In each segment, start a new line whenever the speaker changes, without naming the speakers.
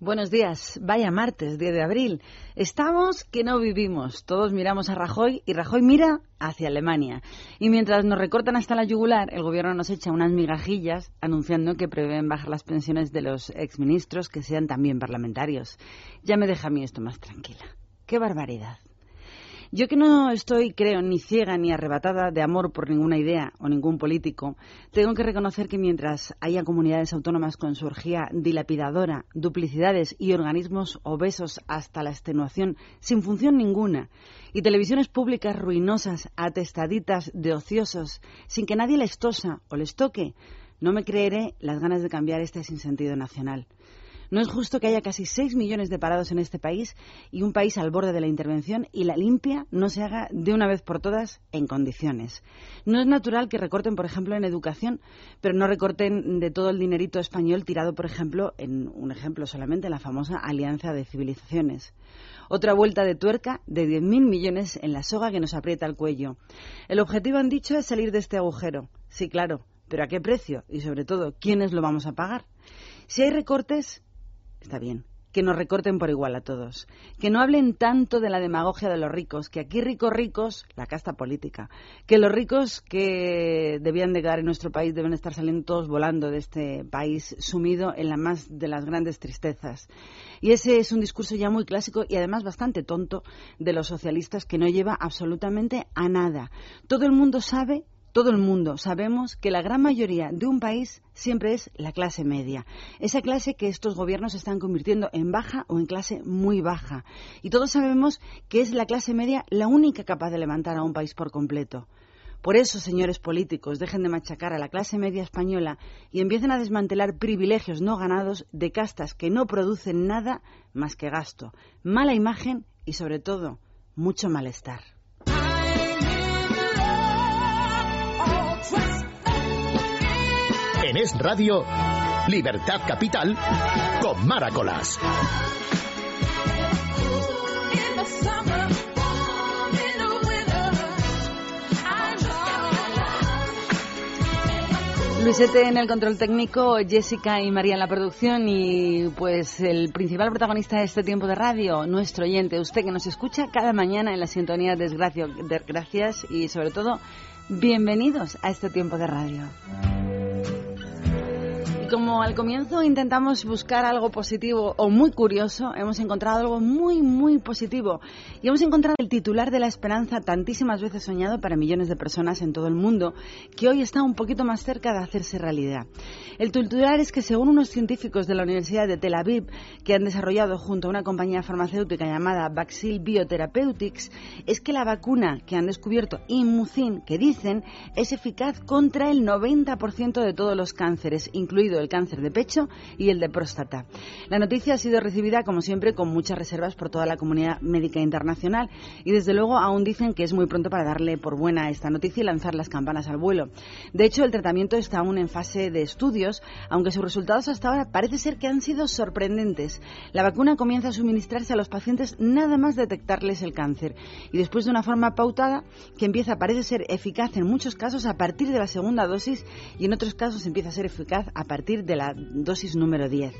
Buenos días. Vaya martes, 10 de abril. Estamos que no vivimos. Todos miramos a Rajoy y Rajoy mira hacia Alemania. Y mientras nos recortan hasta la yugular, el gobierno nos echa unas migajillas anunciando que prevén bajar las pensiones de los exministros que sean también parlamentarios. Ya me deja a mí esto más tranquila. ¡Qué barbaridad! Yo que no estoy, creo, ni ciega ni arrebatada de amor por ninguna idea o ningún político, tengo que reconocer que mientras haya comunidades autónomas con su orgía dilapidadora, duplicidades y organismos obesos hasta la extenuación sin función ninguna, y televisiones públicas ruinosas, atestaditas de ociosos, sin que nadie les tosa o les toque, no me creeré las ganas de cambiar este sinsentido nacional. No es justo que haya casi 6 millones de parados en este país y un país al borde de la intervención y la limpia no se haga de una vez por todas en condiciones. No es natural que recorten, por ejemplo, en educación, pero no recorten de todo el dinerito español tirado, por ejemplo, en un ejemplo solamente, la famosa Alianza de Civilizaciones. Otra vuelta de tuerca de 10.000 millones en la soga que nos aprieta el cuello. El objetivo, han dicho, es salir de este agujero. Sí, claro, pero ¿a qué precio? Y sobre todo, ¿quiénes lo vamos a pagar? Si hay recortes, Está bien. Que nos recorten por igual a todos. Que no hablen tanto de la demagogia de los ricos, que aquí ricos ricos, la casta política. Que los ricos que debían de quedar en nuestro país deben estar saliendo todos volando de este país sumido en la más de las grandes tristezas. Y ese es un discurso ya muy clásico y además bastante tonto de los socialistas que no lleva absolutamente a nada. Todo el mundo sabe todo el mundo sabemos que la gran mayoría de un país siempre es la clase media, esa clase que estos gobiernos están convirtiendo en baja o en clase muy baja. Y todos sabemos que es la clase media la única capaz de levantar a un país por completo. Por eso, señores políticos, dejen de machacar a la clase media española y empiecen a desmantelar privilegios no ganados de castas que no producen nada más que gasto, mala imagen y, sobre todo, mucho malestar.
En Es Radio, Libertad Capital, con Maracolas.
Luisete en el control técnico, Jessica y María en la producción y pues el principal protagonista de este tiempo de radio, nuestro oyente, usted que nos escucha cada mañana en la sintonía de Gracias y sobre todo bienvenidos a este tiempo de radio como al comienzo intentamos buscar algo positivo o muy curioso, hemos encontrado algo muy, muy positivo. Y hemos encontrado el titular de la esperanza tantísimas veces soñado para millones de personas en todo el mundo, que hoy está un poquito más cerca de hacerse realidad. El titular es que según unos científicos de la Universidad de Tel Aviv, que han desarrollado junto a una compañía farmacéutica llamada Baxil Biotherapeutics, es que la vacuna que han descubierto, Imucin, que dicen, es eficaz contra el 90% de todos los cánceres, incluido el cáncer de pecho y el de próstata. La noticia ha sido recibida, como siempre, con muchas reservas por toda la comunidad médica internacional y, desde luego, aún dicen que es muy pronto para darle por buena esta noticia y lanzar las campanas al vuelo. De hecho, el tratamiento está aún en fase de estudios, aunque sus resultados hasta ahora parece ser que han sido sorprendentes. La vacuna comienza a suministrarse a los pacientes nada más detectarles el cáncer y después de una forma pautada que empieza, parece ser eficaz en muchos casos a partir de la segunda dosis y en otros casos empieza a ser eficaz a partir de la dosis número 10.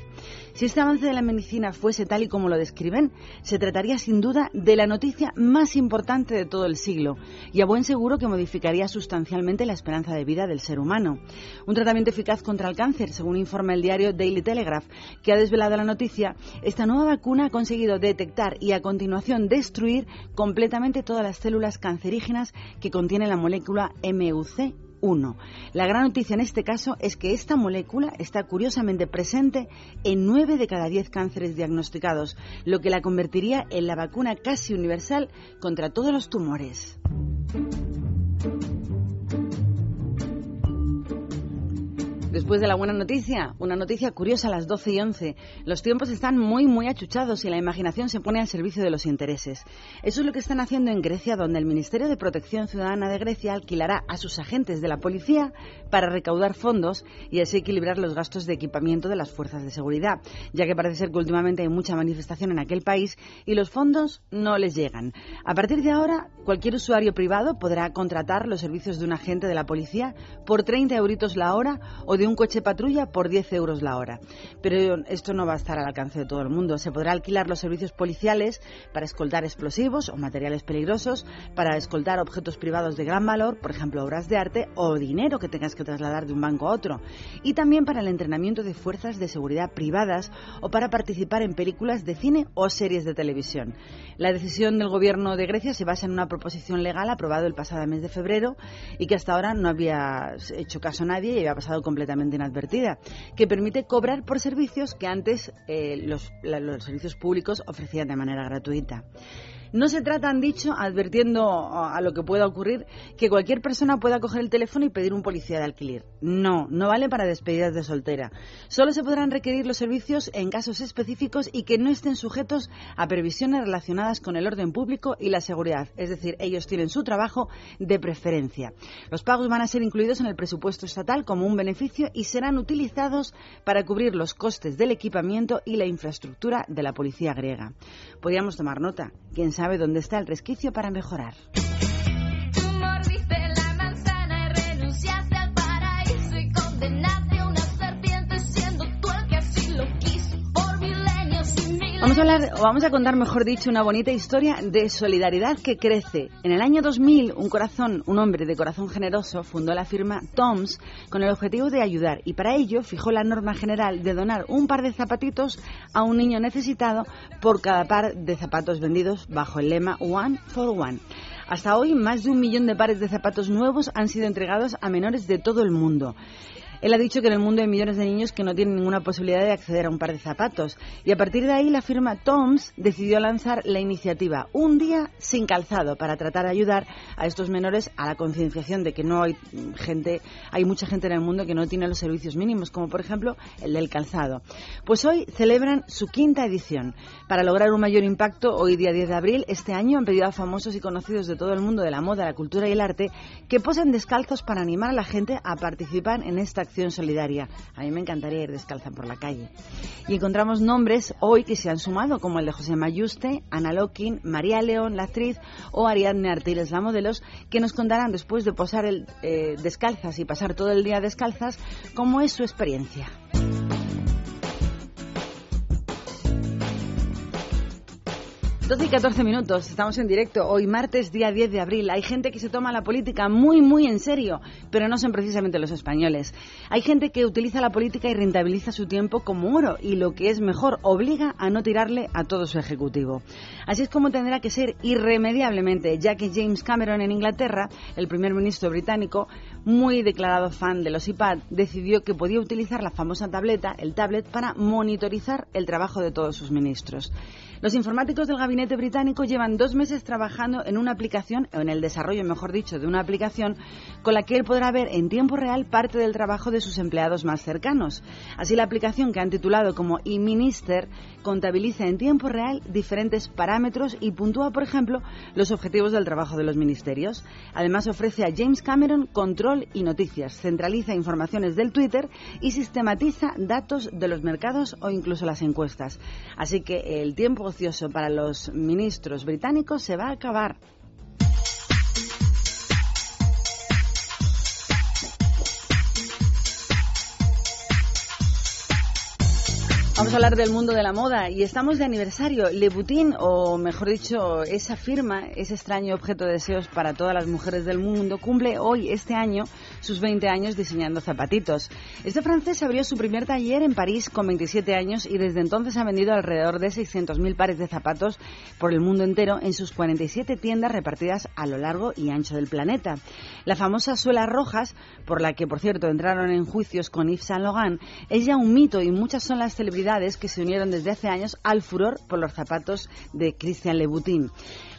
Si este avance de la medicina fuese tal y como lo describen, se trataría sin duda de la noticia más importante de todo el siglo y a buen seguro que modificaría sustancialmente la esperanza de vida del ser humano. Un tratamiento eficaz contra el cáncer, según informa el diario Daily Telegraph, que ha desvelado la noticia, esta nueva vacuna ha conseguido detectar y a continuación destruir completamente todas las células cancerígenas que contiene la molécula MUC 1. La gran noticia en este caso es que esta molécula está curiosamente presente en 9 de cada 10 cánceres diagnosticados, lo que la convertiría en la vacuna casi universal contra todos los tumores. Después de la buena noticia, una noticia curiosa a las 12 y 11. Los tiempos están muy, muy achuchados y la imaginación se pone al servicio de los intereses. Eso es lo que están haciendo en Grecia, donde el Ministerio de Protección Ciudadana de Grecia alquilará a sus agentes de la policía para recaudar fondos y así equilibrar los gastos de equipamiento de las fuerzas de seguridad, ya que parece ser que últimamente hay mucha manifestación en aquel país y los fondos no les llegan. A partir de ahora, cualquier usuario privado podrá contratar los servicios de un agente de la policía por 30 euritos la hora o de un coche patrulla por 10 euros la hora. Pero esto no va a estar al alcance de todo el mundo. Se podrá alquilar los servicios policiales para escoltar explosivos o materiales peligrosos, para escoltar objetos privados de gran valor, por ejemplo, obras de arte o dinero que tengas que trasladar de un banco a otro. Y también para el entrenamiento de fuerzas de seguridad privadas o para participar en películas de cine o series de televisión. La decisión del gobierno de Grecia se basa en una proposición legal aprobada el pasado mes de febrero y que hasta ahora no había hecho caso a nadie y había pasado completamente inadvertida, que permite cobrar por servicios que antes eh, los, los servicios públicos ofrecían de manera gratuita. No se trata, han dicho, advirtiendo a lo que pueda ocurrir, que cualquier persona pueda coger el teléfono y pedir un policía de alquiler. No, no vale para despedidas de soltera. Solo se podrán requerir los servicios en casos específicos y que no estén sujetos a previsiones relacionadas con el orden público y la seguridad. Es decir, ellos tienen su trabajo de preferencia. Los pagos van a ser incluidos en el presupuesto estatal como un beneficio y serán utilizados para cubrir los costes del equipamiento y la infraestructura de la policía griega. Podríamos tomar nota sabe dónde está el resquicio para mejorar. Vamos a hablar, o contar, mejor dicho, una bonita historia de solidaridad que crece. En el año 2000, un corazón, un hombre de corazón generoso, fundó la firma Toms con el objetivo de ayudar y para ello fijó la norma general de donar un par de zapatitos a un niño necesitado por cada par de zapatos vendidos bajo el lema One for One. Hasta hoy, más de un millón de pares de zapatos nuevos han sido entregados a menores de todo el mundo. Él ha dicho que en el mundo hay millones de niños que no tienen ninguna posibilidad de acceder a un par de zapatos. Y a partir de ahí la firma Toms decidió lanzar la iniciativa Un día sin calzado para tratar de ayudar a estos menores a la concienciación de que no hay gente, hay mucha gente en el mundo que no tiene los servicios mínimos, como por ejemplo el del calzado. Pues hoy celebran su quinta edición. Para lograr un mayor impacto, hoy día 10 de abril, este año han pedido a famosos y conocidos de todo el mundo de la moda, la cultura y el arte que posen descalzos para animar a la gente a participar en esta acción solidaria. A mí me encantaría ir descalza por la calle. Y encontramos nombres hoy que se han sumado, como el de José Mayuste, Ana Lokin, María León, la actriz, o Ariadne Artiles, la modelos, que nos contarán después de posar el, eh, descalzas y pasar todo el día descalzas, cómo es su experiencia. 12 y 14 minutos, estamos en directo. Hoy martes, día 10 de abril. Hay gente que se toma la política muy, muy en serio, pero no son precisamente los españoles. Hay gente que utiliza la política y rentabiliza su tiempo como oro y lo que es mejor, obliga a no tirarle a todo su ejecutivo. Así es como tendrá que ser irremediablemente, ya que James Cameron en Inglaterra, el primer ministro británico, muy declarado fan de los iPad, decidió que podía utilizar la famosa tableta, el tablet, para monitorizar el trabajo de todos sus ministros. Los informáticos del gabinete británico llevan dos meses trabajando en una aplicación, o en el desarrollo, mejor dicho, de una aplicación con la que él podrá ver en tiempo real parte del trabajo de sus empleados más cercanos. Así, la aplicación que han titulado como eMinister contabiliza en tiempo real diferentes parámetros y puntúa, por ejemplo, los objetivos del trabajo de los ministerios. Además, ofrece a James Cameron control y noticias, centraliza informaciones del Twitter y sistematiza datos de los mercados o incluso las encuestas. Así que el tiempo para los ministros británicos se va a acabar. Vamos a hablar del mundo de la moda y estamos de aniversario. Le Boutin, o mejor dicho, esa firma, ese extraño objeto de deseos para todas las mujeres del mundo, cumple hoy, este año, sus 20 años diseñando zapatitos. Este francés abrió su primer taller en París con 27 años y desde entonces ha vendido alrededor de 600.000 pares de zapatos por el mundo entero en sus 47 tiendas repartidas a lo largo y ancho del planeta. La famosa suela rojas, por la que por cierto entraron en juicios con Yves Saint Laurent, es ya un mito y muchas son las celebridades que se unieron desde hace años al furor por los zapatos de Christian Louboutin.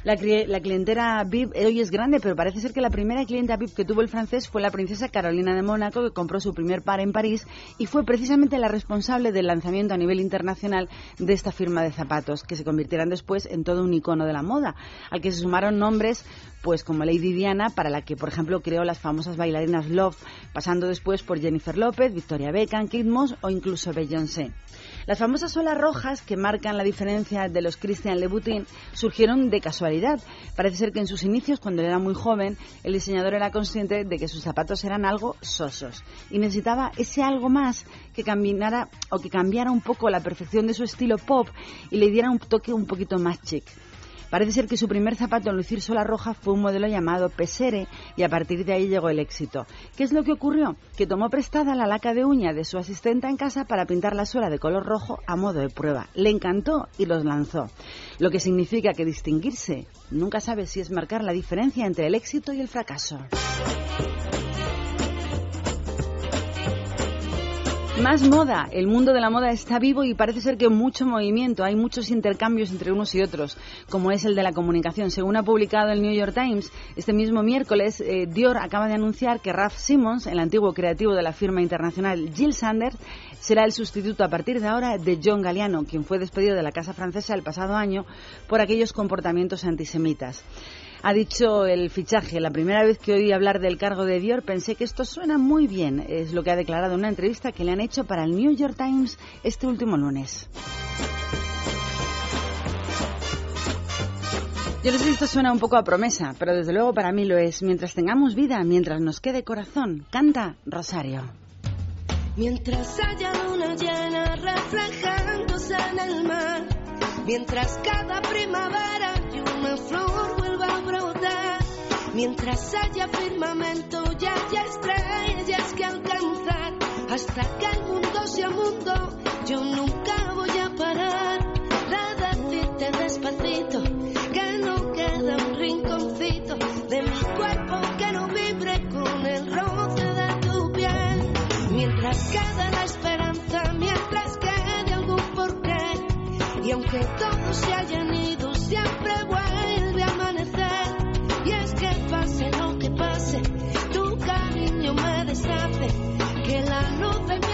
La, la, clientela VIP hoy es grande, pero parece ser que la primera clienta VIP que tuvo el francés fue la princesa Carolina de Mónaco, que compró su primer par en París y fue precisamente la responsable del lanzamiento a nivel internacional de esta firma de zapatos, que se convirtieron después en todo un icono de la moda, al que se sumaron nombres pues como Lady Diana, para la que, por ejemplo, creó las famosas bailarinas Love, pasando después por Jennifer López, Victoria Beckham, Kate Moss o incluso Beyoncé. Las famosas suelas rojas que marcan la diferencia de los Christian Louboutin surgieron de casualidad. Parece ser que en sus inicios, cuando era muy joven, el diseñador era consciente de que sus zapatos eran algo sosos y necesitaba ese algo más que cambiara o que cambiara un poco la perfección de su estilo pop y le diera un toque un poquito más chic. Parece ser que su primer zapato en lucir sola roja fue un modelo llamado Pesere y a partir de ahí llegó el éxito. ¿Qué es lo que ocurrió? Que tomó prestada la laca de uña de su asistenta en casa para pintar la suela de color rojo a modo de prueba. Le encantó y los lanzó. Lo que significa que distinguirse nunca sabe si es marcar la diferencia entre el éxito y el fracaso. Más moda. El mundo de la moda está vivo y parece ser que mucho movimiento. Hay muchos intercambios entre unos y otros, como es el de la comunicación. Según ha publicado el New York Times, este mismo miércoles, eh, Dior acaba de anunciar que Ralph Simmons, el antiguo creativo de la firma internacional Jill Sanders, será el sustituto a partir de ahora de John Galliano, quien fue despedido de la Casa Francesa el pasado año por aquellos comportamientos antisemitas ha dicho el fichaje. La primera vez que oí hablar del cargo de Dior pensé que esto suena muy bien. Es lo que ha declarado en una entrevista que le han hecho para el New York Times este último lunes. Yo no sé si esto suena un poco a promesa, pero desde luego para mí lo es. Mientras tengamos vida, mientras nos quede corazón, canta Rosario.
Mientras haya luna llena reflejándose en el mar, mientras cada primavera y una flor Mientras haya firmamento y haya estrellas que alcanzar, hasta que el mundo sea mundo, yo nunca voy a parar de decirte despacito que no queda un rinconcito de mi cuerpo que no vibre con el roce de tu piel. Mientras quede y aunque todos se hayan ido, siempre vuelve a amanecer. Y es que pase lo que pase, tu cariño me deshace. Que la luz de mi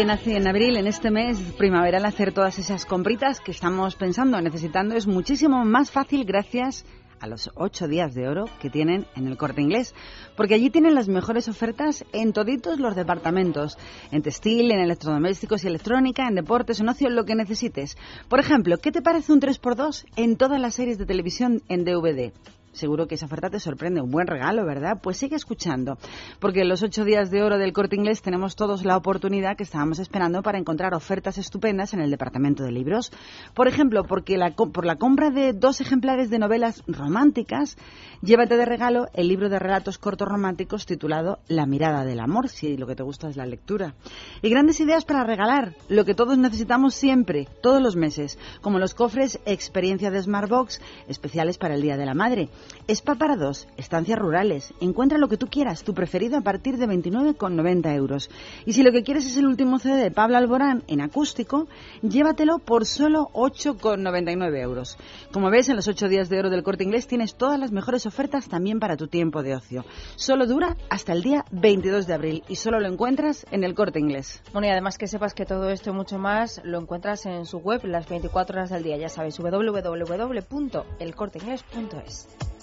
en en
abril, en este mes primaveral, hacer todas esas compritas que estamos pensando, necesitando, es muchísimo más fácil gracias a los ocho días de oro que tienen en el corte inglés, porque allí tienen las mejores ofertas en toditos los departamentos, en textil, en electrodomésticos y electrónica, en deportes, en ocio, lo que necesites. Por ejemplo, ¿qué te parece un 3x2 en todas las series de televisión en DVD? Seguro que esa oferta te sorprende. Un buen regalo, ¿verdad? Pues sigue escuchando. Porque en los ocho días de oro del corte inglés tenemos todos la oportunidad que estábamos esperando para encontrar ofertas estupendas en el departamento de libros. Por ejemplo, porque la, por la compra de dos ejemplares de novelas románticas, llévate de regalo el libro de relatos cortos románticos titulado La mirada del amor, si lo que te gusta es la lectura. Y grandes ideas para regalar, lo que todos necesitamos siempre, todos los meses, como los cofres Experiencia de Smartbox, especiales para el Día de la Madre Spa para dos, estancias rurales. Encuentra lo que tú quieras, tu preferido a partir de 29,90 euros. Y si lo que quieres es el último CD de Pablo Alborán en acústico, llévatelo por solo 8,99 euros. Como ves, en los 8 días de oro del corte inglés tienes todas las mejores ofertas también para tu tiempo de ocio. Solo dura hasta el día 22 de abril y solo lo encuentras en el corte inglés.
Bueno, y además que sepas que todo esto y mucho más lo encuentras en su web las 24 horas del día. Ya sabes, www.elcorteingles.es.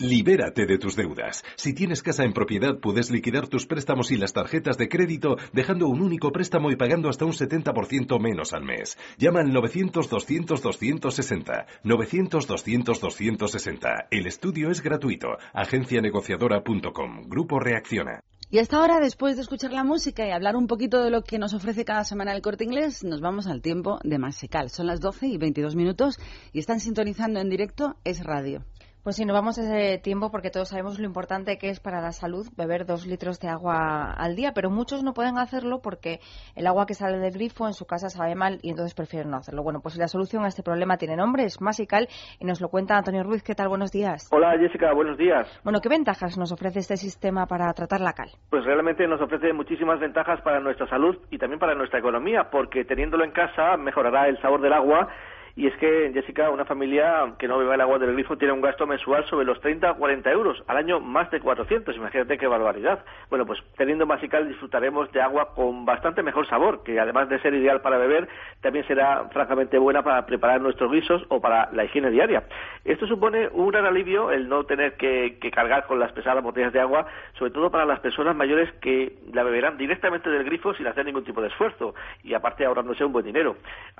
Libérate de tus deudas. Si tienes casa en propiedad, puedes liquidar tus préstamos y las tarjetas de crédito dejando un único préstamo y pagando hasta un 70% menos al mes. Llama al 900-200-260. 900-200-260. El estudio es gratuito. Agencianegociadora.com. Grupo Reacciona.
Y hasta ahora, después de escuchar la música y hablar un poquito de lo que nos ofrece cada semana el corte inglés, nos vamos al tiempo de Masical. Son las 12 y 22 minutos y están sintonizando en directo Es Radio.
Pues sí, nos vamos a ese tiempo porque todos sabemos lo importante que es para la salud beber dos litros de agua al día, pero muchos no pueden hacerlo porque el agua que sale del grifo en su casa sabe mal y entonces prefieren no hacerlo. Bueno, pues la solución a este problema tiene nombre, es Masical y nos lo cuenta Antonio Ruiz. ¿Qué tal? Buenos días.
Hola Jessica, buenos días.
Bueno, ¿qué ventajas nos ofrece este sistema para tratar la cal?
Pues realmente nos ofrece muchísimas ventajas para nuestra salud y también para nuestra economía, porque teniéndolo en casa mejorará el sabor del agua y es que, Jessica, una familia que no beba el agua del grifo tiene un gasto mensual sobre los 30 o 40 euros, al año más de 400, imagínate qué barbaridad. Bueno, pues teniendo Masical disfrutaremos de agua con bastante mejor sabor, que además de ser ideal para beber, también será francamente buena para preparar nuestros guisos o para la higiene diaria. Esto supone un gran alivio el no tener que, cargar con las pesadas botellas de agua, sobre todo para las personas mayores que la beberán directamente del grifo sin hacer ningún tipo de esfuerzo y aparte ahorrándose un buen dinero.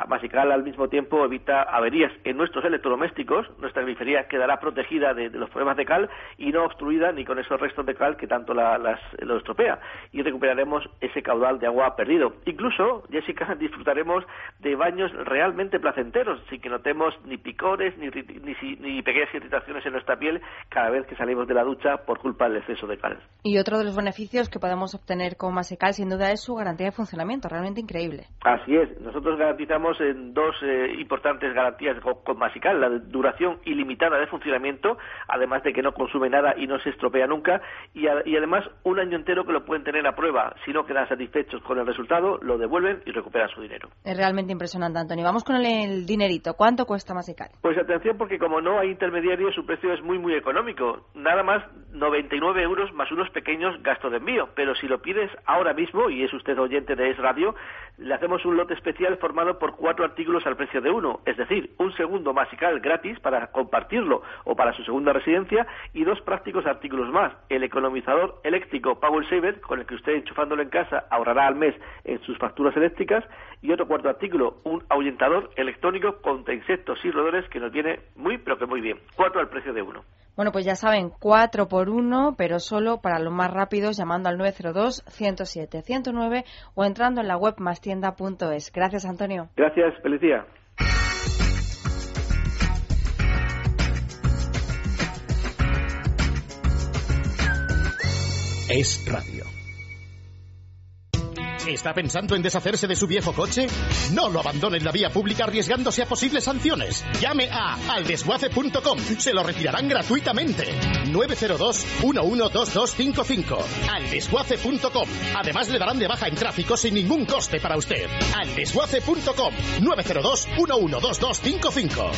Masical al mismo tiempo evita averías en nuestros electrodomésticos, nuestra grifería quedará protegida de, los problemas de cal y no obstruida ni con esos restos de cal que tanto las, lo estropea. Y recuperaremos ese caudal de agua perdido. Incluso, Jessica, disfrutaremos de baños realmente placenteros, sin que notemos ni picores ni, ni, pequeñas irritaciones en nuestra piel cada vez que salimos de la ducha por culpa del exceso de cal.
Y otro de los beneficios que podemos obtener con Masecal, sin duda, es su garantía de funcionamiento, realmente increíble.
Así es. Nosotros garantizamos en dos eh, importantes garantías con Masical, la duración ilimitada de funcionamiento, además de que no consume nada y no se estropea nunca, y, además un año entero que lo pueden tener a prueba. Si no quedan satisfechos con el resultado, lo devuelven y recuperan su dinero.
Es realmente impresionante, Antonio. Vamos con el, dinerito. ¿Cuánto cuesta Masical?
Pues atención, porque como no hay intermediarios, su precio es muy, muy económico. Nada más 99 euros más unos pequeños gastos de envío. Pero si lo pides ahora mismo, y es usted oyente de Es Radio, le hacemos un lote especial formado por cuatro artículos al precio de uno es decir, un segundo masical gratis para compartirlo o para su segunda residencia y dos prácticos artículos más, el economizador eléctrico Power Saver, con el que usted enchufándolo en casa ahorrará al mes en sus facturas eléctricas, y otro cuarto artículo, un ahuyentador electrónico contra insectos y roedores que nos viene muy, pero que muy bien. Cuatro al precio de uno.
Bueno, pues ya saben, cuatro por uno, pero solo para los más rápidos llamando al 902-107-109 o entrando en la web mastienda.es. Gracias, Antonio.
Gracias, feliz día.
Es radio. ¿Está pensando en deshacerse de su viejo coche? No lo abandone en la vía pública arriesgándose a posibles sanciones. Llame a aldesguace.com. Se lo retirarán gratuitamente. 902-112255. Aldesguace.com. Además le darán de baja en tráfico sin ningún coste para usted. Aldesguace.com. 902-112255.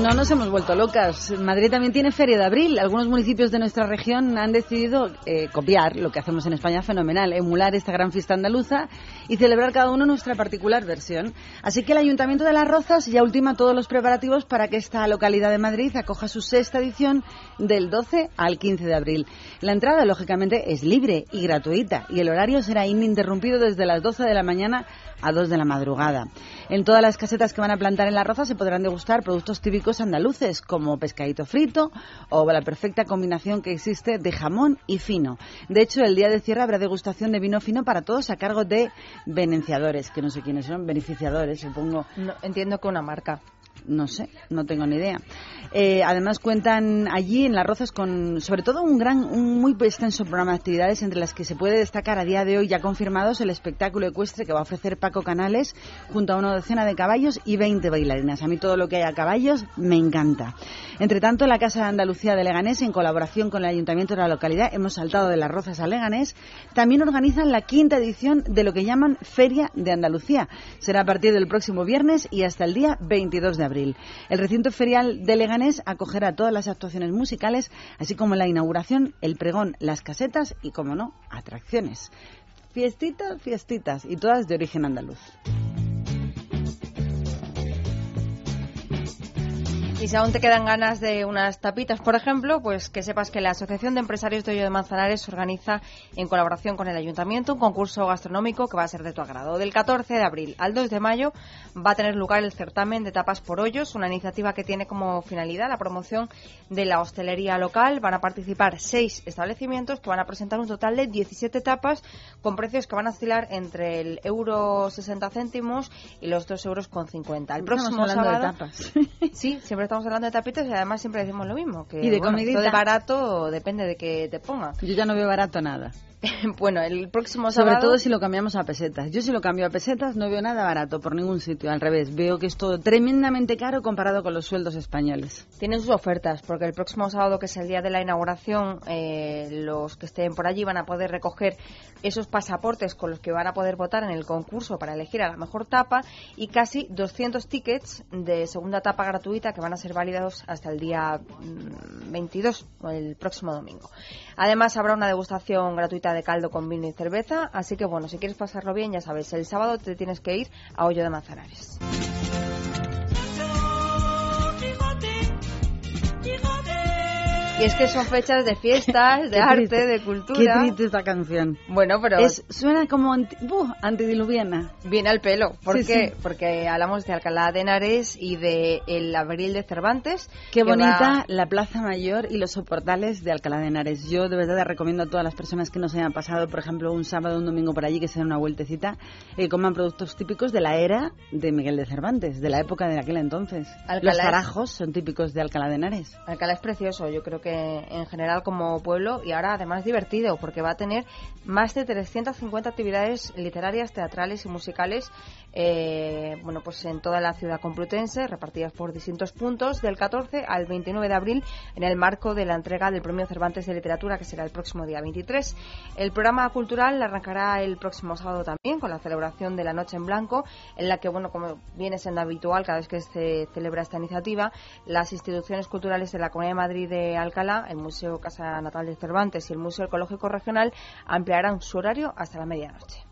No nos hemos vuelto locas. Madrid también tiene Feria de Abril. Algunos municipios de nuestra región han decidido eh, copiar lo que hacemos en España fenomenal, emular esta gran fiesta andaluza y celebrar cada uno nuestra particular versión. Así que el Ayuntamiento de Las Rozas ya ultima todos los preparativos para que esta localidad de Madrid acoja su sexta edición del 12 al 15 de abril. La entrada, lógicamente, es libre y gratuita y el horario será ininterrumpido desde las 12 de la mañana a 2 de la madrugada. En todas las casetas que van a plantar en la roza se podrán degustar productos típicos andaluces como pescadito frito o la perfecta combinación que existe de jamón y fino. De hecho, el día de cierre habrá degustación de vino fino para todos a cargo de beneficiadores, que no sé quiénes son, beneficiadores, supongo.
entiendo que una marca.
No sé, no tengo ni idea. Eh, además cuentan allí en Las Rozas con sobre todo un gran, un muy extenso programa de actividades entre las que se puede destacar a día de hoy ya confirmados el espectáculo ecuestre que va a ofrecer Paco Canales junto a una docena de caballos y 20 bailarinas. A mí todo lo que haya caballos me encanta. Entre tanto, la Casa de Andalucía de Leganés, en colaboración con el Ayuntamiento de la localidad, hemos saltado de Las Rozas a Leganés, también organizan la quinta edición de lo que llaman Feria de Andalucía. Será a partir del próximo viernes y hasta el día 22 de abril. El recinto ferial de Leganés acogerá todas las actuaciones musicales, así como la inauguración, el pregón, las casetas y, como no, atracciones. Fiestitas, fiestitas, y todas de origen andaluz.
Y si aún te quedan ganas de unas tapitas, por ejemplo, pues que sepas que la Asociación de Empresarios de Hoyo de Manzanares organiza, en colaboración con el Ayuntamiento, un concurso gastronómico que va a ser de tu agrado. Del 14 de abril al 2 de mayo va a tener lugar el certamen de tapas por hoyos, una iniciativa que tiene como finalidad la promoción de la hostelería local. Van a participar seis establecimientos que van a presentar un total de 17 tapas con precios que van a oscilar entre el euro 60 céntimos y los 2 euros con 50. El próximo sábado,
de tapas.
Sí, siempre estamos hablando de tapitas y además siempre decimos lo mismo. Que,
y de
bueno,
comidita.
de barato depende de que te ponga.
Yo ya no veo barato nada.
bueno, el próximo
Sobre
sábado...
todo si lo cambiamos a pesetas. Yo si lo cambio a pesetas no veo nada barato por ningún sitio. Al revés, veo que es todo tremendamente caro comparado con los sueldos españoles.
Tienen sus ofertas, porque el próximo sábado, que es el día de la inauguración, eh, los que estén por allí van a poder recoger esos pasaportes con los que van a poder votar en el concurso para elegir a la mejor tapa y casi 200 tickets de segunda tapa gratuita que van a ser válidos hasta el día mm, 22, o el próximo domingo. Además, habrá una degustación gratuita de caldo con vino y cerveza, así que bueno, si quieres pasarlo bien, ya sabes, el sábado te tienes que ir a Hoyo de Manzanares. Y es que son fechas de fiestas, de
Qué
arte,
triste.
de
Qué
cultura.
triste esta canción.
Bueno, pero
Es, suena como anti- buh, antediluviana.
viene al pelo. ¿Por
Sí,
qué?
sí.
Porque hablamos de Alcalá de Henares y de el Abril de Cervantes.
Qué bonita
va-
la Plaza Mayor y los soportales de Alcalá de Henares. Yo de verdad recomiendo a todas las personas que no se hayan pasado, por ejemplo, un sábado o un domingo por allí, que se den una vueltecita, y coman productos típicos de la era de Miguel de Cervantes, de la época de aquel entonces.
Alcalá
los zarajos son típicos de Alcalá de Henares.
Alcalá es precioso, yo creo que en general como pueblo y ahora además divertido porque va a tener más de 350 actividades literarias, teatrales y musicales eh, bueno pues en toda la ciudad complutense repartidas por distintos puntos del 14 al 29 de abril en el marco de la entrega del Premio Cervantes de Literatura que será el próximo día 23. El programa cultural arrancará el próximo sábado también con la celebración de la Noche en Blanco en la que bueno como viene siendo habitual cada vez que se celebra esta iniciativa las instituciones culturales de la Comunidad de Madrid de Alcalá, el Museo Casa Natal de Cervantes y el Museo Ecológico Regional ampliarán su horario hasta la medianoche.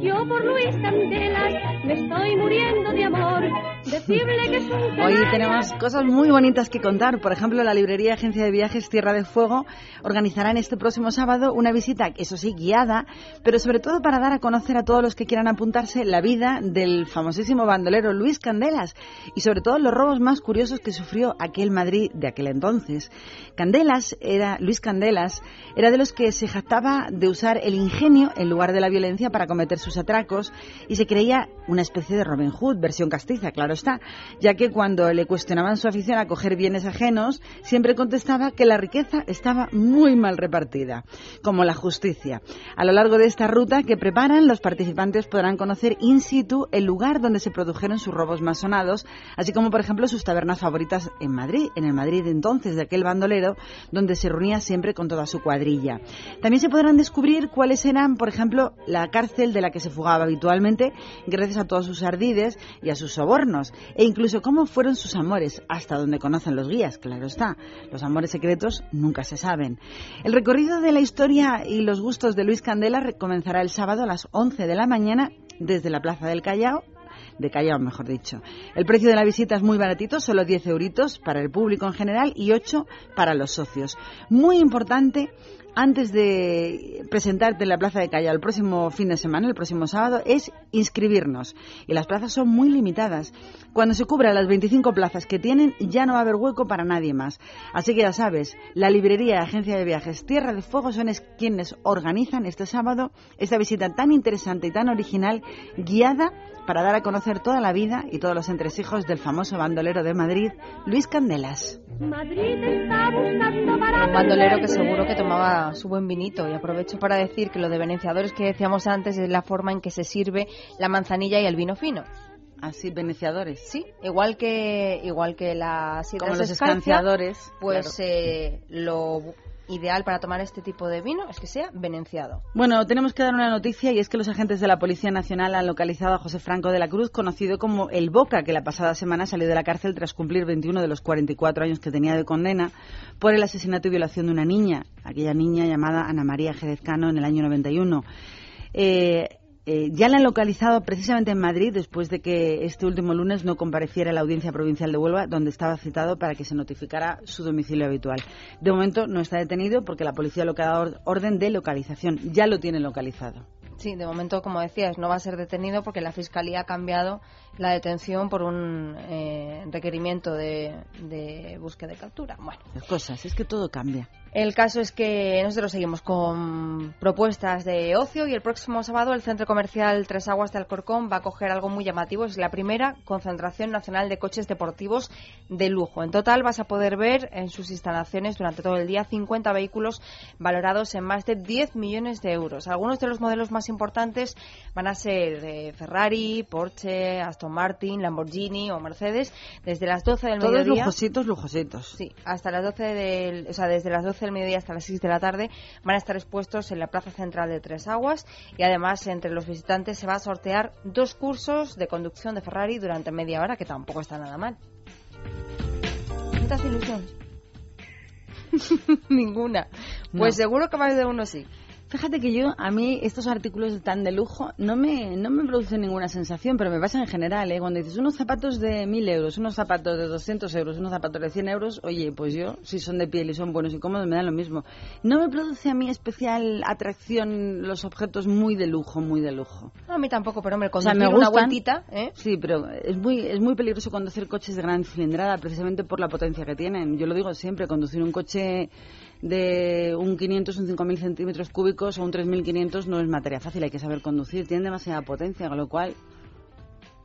yo por Luis Candelas me estoy muriendo de amor. Decirle que es un
Hoy tenemos cosas muy bonitas que contar. Por ejemplo, la librería Agencia de Viajes Tierra de Fuego organizará en este próximo sábado una visita, eso sí, guiada, pero sobre todo para dar a conocer a todos los que quieran apuntarse la vida del famosísimo bandolero Luis Candelas y sobre todo los robos más curiosos que sufrió aquel Madrid de aquel entonces. Candelas era, Luis Candelas, era de los que se jactaba de usar el ingenio en lugar de la violencia para cometer sus atracos y se creía una especie de Robin Hood, versión castiza, claro está, ya que cuando le cuestionaban su afición a coger bienes ajenos, siempre contestaba que la riqueza estaba muy mal repartida, como la justicia. A lo largo de esta ruta que preparan, los participantes podrán conocer in situ el lugar donde se produjeron sus robos más sonados, así como, por ejemplo, sus tabernas favoritas en Madrid, en el Madrid entonces de aquel bandolero, donde se reunía siempre con toda su cuadrilla. También se podrán descubrir cuáles eran, por ejemplo, la cárcel de la que se fugaba habitualmente, gracias a todos sus ardides y a sus sobornos, e incluso cómo fueron sus amores, hasta donde conocen los guías, claro está. Los amores secretos nunca se saben. El recorrido de la historia y los gustos de Luis Candela comenzará el sábado a las 11 de la mañana desde la Plaza del Callao de Callao, mejor dicho. El precio de la visita es muy baratito, solo 10 euritos para el público en general y 8 para los socios. Muy importante antes de presentarte en la Plaza de Callao el próximo fin de semana, el próximo sábado, es inscribirnos. Y las plazas son muy limitadas. Cuando se cubran las 25 plazas que tienen, ya no va a haber hueco para nadie más. Así que ya sabes, la librería y agencia de viajes Tierra de Fuego son quienes organizan este sábado esta visita tan interesante y tan original, guiada para dar a conocer toda la vida y todos los entresijos del famoso bandolero de Madrid, Luis Candelas.
Un bandolero que seguro que tomaba su buen vinito y aprovecho para decir que lo de veneciadores que decíamos antes es la forma en que se sirve la manzanilla y el vino fino.
Así, veneciadores.
Sí, igual que igual que las
Como los escanciadores.
Pues eh, lo ideal para tomar este tipo de vino es que sea venenciado.
Bueno, tenemos que dar una noticia y es que los agentes de la Policía Nacional han localizado a José Franco de la Cruz, conocido como El Boca, que la pasada semana salió de la cárcel tras cumplir 21 de los 44 años que tenía de condena por el asesinato y violación de una niña, aquella niña llamada Ana María Jerez Cano en el año 91. Eh, eh, ya la han localizado precisamente en Madrid después de que este último lunes no compareciera a la Audiencia Provincial de Huelva, donde estaba citado para que se notificara su domicilio habitual. De momento no está detenido porque la policía lo ha dado orden de localización. Ya lo tiene localizado.
Sí, de momento, como decías, no va a ser detenido porque la Fiscalía ha cambiado la detención por un eh, requerimiento de, de búsqueda de captura. Bueno,
las cosas, es que todo cambia.
El caso es que nosotros seguimos con propuestas de ocio y el próximo sábado el Centro Comercial Tres Aguas de Alcorcón va a coger algo muy llamativo. Es la primera concentración nacional de coches deportivos de lujo. En total vas a poder ver en sus instalaciones durante todo el día 50 vehículos valorados en más de 10 millones de euros. Algunos de los modelos más importantes van a ser eh, Ferrari, Porsche, Aston Martin, Lamborghini o Mercedes desde las 12 del
Todos
mediodía.
lujositos, lujositos.
Sí, hasta las 12 del, o sea, desde las 12 del mediodía hasta las 6 de la tarde van a estar expuestos en la Plaza Central de Tres Aguas y además entre los visitantes se va a sortear dos cursos de conducción de Ferrari durante media hora, que tampoco está nada mal. ¿No te hace ilusión? Ninguna. Pues seguro que más de uno sí.
Fíjate que yo, a mí, estos artículos tan de lujo no me, no me producen ninguna sensación, pero me pasa en general, ¿eh? Cuando dices unos zapatos de 1.000 euros, unos zapatos de 200 euros, unos zapatos de 100 euros, oye, pues yo, si son de piel y son buenos y cómodos, me dan lo mismo. No me produce a mí especial atracción los objetos muy de lujo, muy de lujo.
No, a mí tampoco, pero hombre,
O sea,
conducir
me
una
gustan,
vueltita, ¿eh?
Sí, pero es muy, es muy peligroso conducir coches de gran cilindrada, precisamente por la potencia que tienen. Yo lo digo siempre, conducir un coche de un 500, un 5.000 centímetros cúbicos o un 3.500 no es materia fácil, hay que saber conducir, tiene demasiada potencia, con lo cual,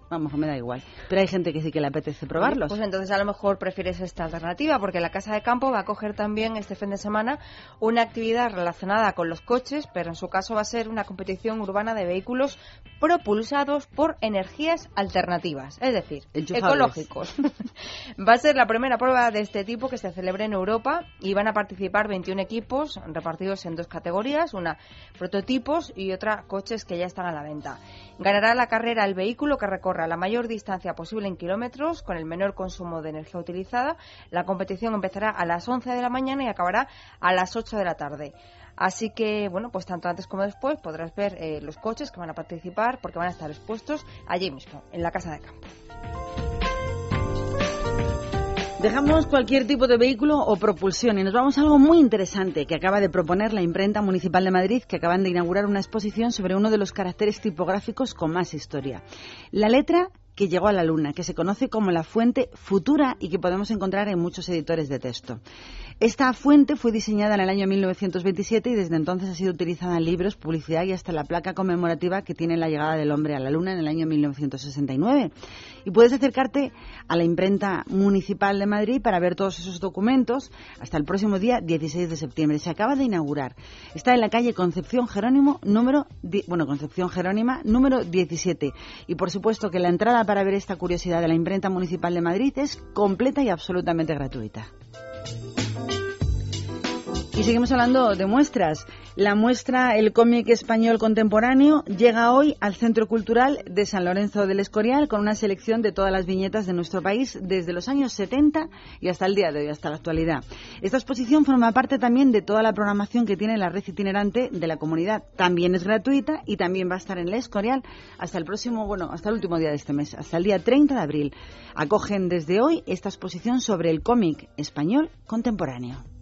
vamos, me da igual. Pero hay gente que sí que le apetece probarlos.
Pues entonces a lo mejor prefieres esta alternativa, porque la Casa de Campo va a coger también este fin de semana una actividad relacionada con los coches, pero en su caso va a ser una competición urbana de vehículos propulsados por energías alternativas, es decir,
Enchufables.
ecológicos. va a ser la primera prueba de este tipo que se celebre en Europa y van a participar 21 equipos repartidos en dos categorías, una prototipos y otra coches que ya están a la venta. Ganará la carrera el vehículo que recorra la mayor distancia posible en kilómetros con el menor consumo de energía utilizada. La competición empezará a las 11 de la mañana y acabará a las 8 de la tarde. Así que, bueno, pues tanto antes como después podrás ver eh, los coches que van a participar porque van a estar expuestos allí mismo, en la casa de campo.
Dejamos cualquier tipo de vehículo o propulsión y nos vamos a algo muy interesante que acaba de proponer la imprenta municipal de Madrid, que acaban de inaugurar una exposición sobre uno de los caracteres tipográficos con más historia. La letra que llegó a la Luna, que se conoce como la fuente futura y que podemos encontrar en muchos editores de texto. Esta fuente fue diseñada en el año 1927 y desde entonces ha sido utilizada en libros, publicidad y hasta la placa conmemorativa que tiene la llegada del hombre a la Luna en el año 1969. Y puedes acercarte a la imprenta municipal de Madrid para ver todos esos documentos hasta el próximo día 16 de septiembre. Se acaba de inaugurar. Está en la calle Concepción Jerónimo número bueno, Concepción Jerónima número 17. Y por supuesto que la entrada para ver esta curiosidad de la imprenta municipal de Madrid es completa y absolutamente gratuita. Y seguimos hablando de muestras. La muestra El cómic español contemporáneo llega hoy al Centro Cultural de San Lorenzo del Escorial con una selección de todas las viñetas de nuestro país desde los años 70 y hasta el día de hoy, hasta la actualidad. Esta exposición forma parte también de toda la programación que tiene la red itinerante de la comunidad. También es gratuita y también va a estar en el Escorial hasta el próximo, bueno, hasta el último día de este mes, hasta el día 30 de abril. Acogen desde hoy esta exposición sobre el cómic español contemporáneo.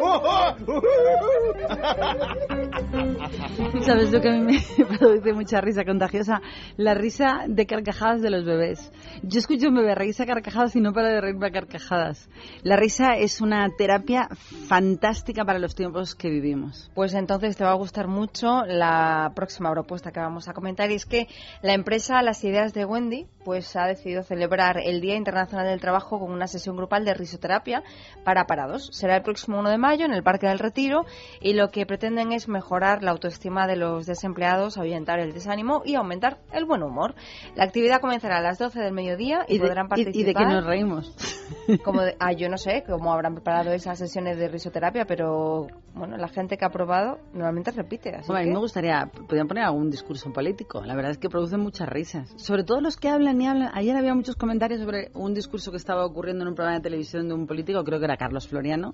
¿Sabes lo que a mí me produce mucha risa contagiosa? La risa de carcajadas de los bebés. Yo escucho un bebé reírse a carcajadas y no para de reírme a carcajadas. La risa es una terapia fantástica para los tiempos que vivimos.
Pues entonces te va a gustar mucho la próxima propuesta que vamos a comentar y es que la empresa Las Ideas de Wendy pues ha decidido celebrar el Día Internacional del Trabajo con una sesión grupal de risoterapia para parados. Será el próximo 1 de mayo en el Parque del Retiro y lo que pretenden es mejorar la autoestima de los desempleados, ahuyentar el desánimo y aumentar el buen humor. La actividad comenzará a las 12 del mediodía y, podrán participar.
Y, de que nos reímos.
Como ah, yo no sé cómo habrán preparado esas sesiones de risoterapia, pero bueno, la gente que ha probado normalmente repite. Así
A mí me gustaría, podrían poner algún discurso político. La verdad es que producen muchas risas. Sobre todo los que hablan y hablan. Ayer había muchos comentarios sobre un discurso que estaba ocurriendo en un programa de televisión de un político, creo que era Carlos Floriano,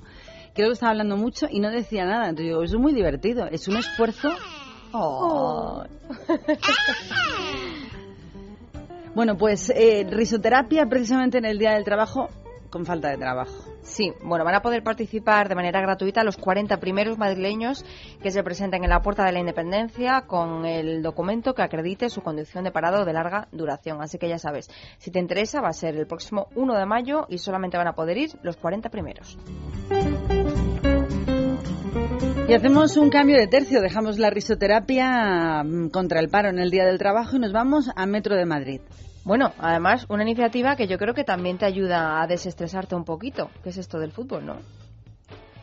creo que estaba hablando mucho y no decía nada. Entonces digo, es muy divertido, es un esfuerzo. Oh. bueno, pues eh, risoterapia precisamente en el Día del Trabajo con falta de trabajo.
Sí, bueno, van a poder participar de manera gratuita los 40 primeros madrileños que se presenten en la Puerta de la Independencia con el documento que acredite su condición de parado de larga duración. Así que ya sabes, si te interesa va a ser el próximo 1 de mayo y solamente van a poder ir los 40 primeros.
Y hacemos un cambio de tercio, dejamos la risoterapia mm, contra el paro en el Día del Trabajo y nos vamos a Metro de Madrid.
Bueno, además, una iniciativa que yo creo que también te ayuda a desestresarte un poquito, que es esto del fútbol, ¿no?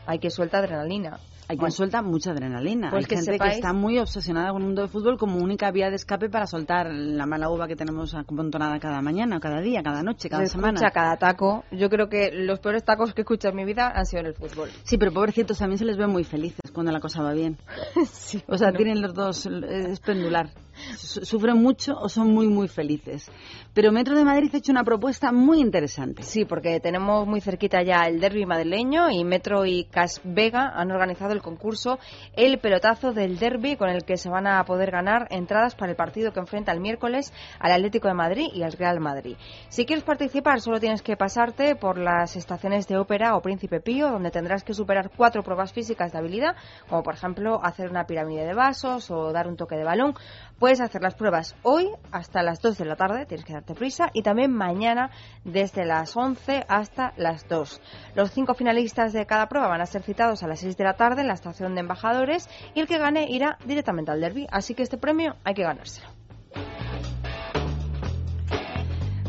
Hay que suelta adrenalina.
Hay quien suelta mucha adrenalina.
Pues
Hay
que
gente que está muy obsesionada con el mundo del fútbol como única vía de escape para soltar la mala uva que tenemos amontonada cada mañana, cada día, cada noche, cada
Se
semana.
escucha cada taco. Yo creo que los peores tacos que he escuchado en mi vida han sido en el fútbol.
Sí, pero pobrecitos también se les ve muy felices cuando la cosa va bien.
Sí,
O sea,
bueno.
tienen los dos, eh, es pendular. Su- Sufren mucho o son muy, muy felices. Pero Metro de Madrid ha hecho una propuesta muy interesante.
Sí, porque tenemos muy cerquita ya el derby madrileño y Metro y Cas Vega han organizado el concurso El Pelotazo del Derby con el que se van a poder ganar entradas para el partido que enfrenta el miércoles al Atlético de Madrid y al Real Madrid. Si quieres participar solo tienes que pasarte por las estaciones de Ópera o Príncipe Pío donde tendrás que superar cuatro pruebas físicas de habilidad como por ejemplo hacer una pirámide de vasos o dar un toque de balón. Puedes hacer las pruebas hoy hasta las 2 de la tarde, tienes que darte prisa, y también mañana desde las 11 hasta las 2. Los cinco finalistas de cada prueba van a ser citados a las 6 de la tarde en la estación de embajadores y el que gane irá directamente al derby. Así que este premio hay que ganárselo.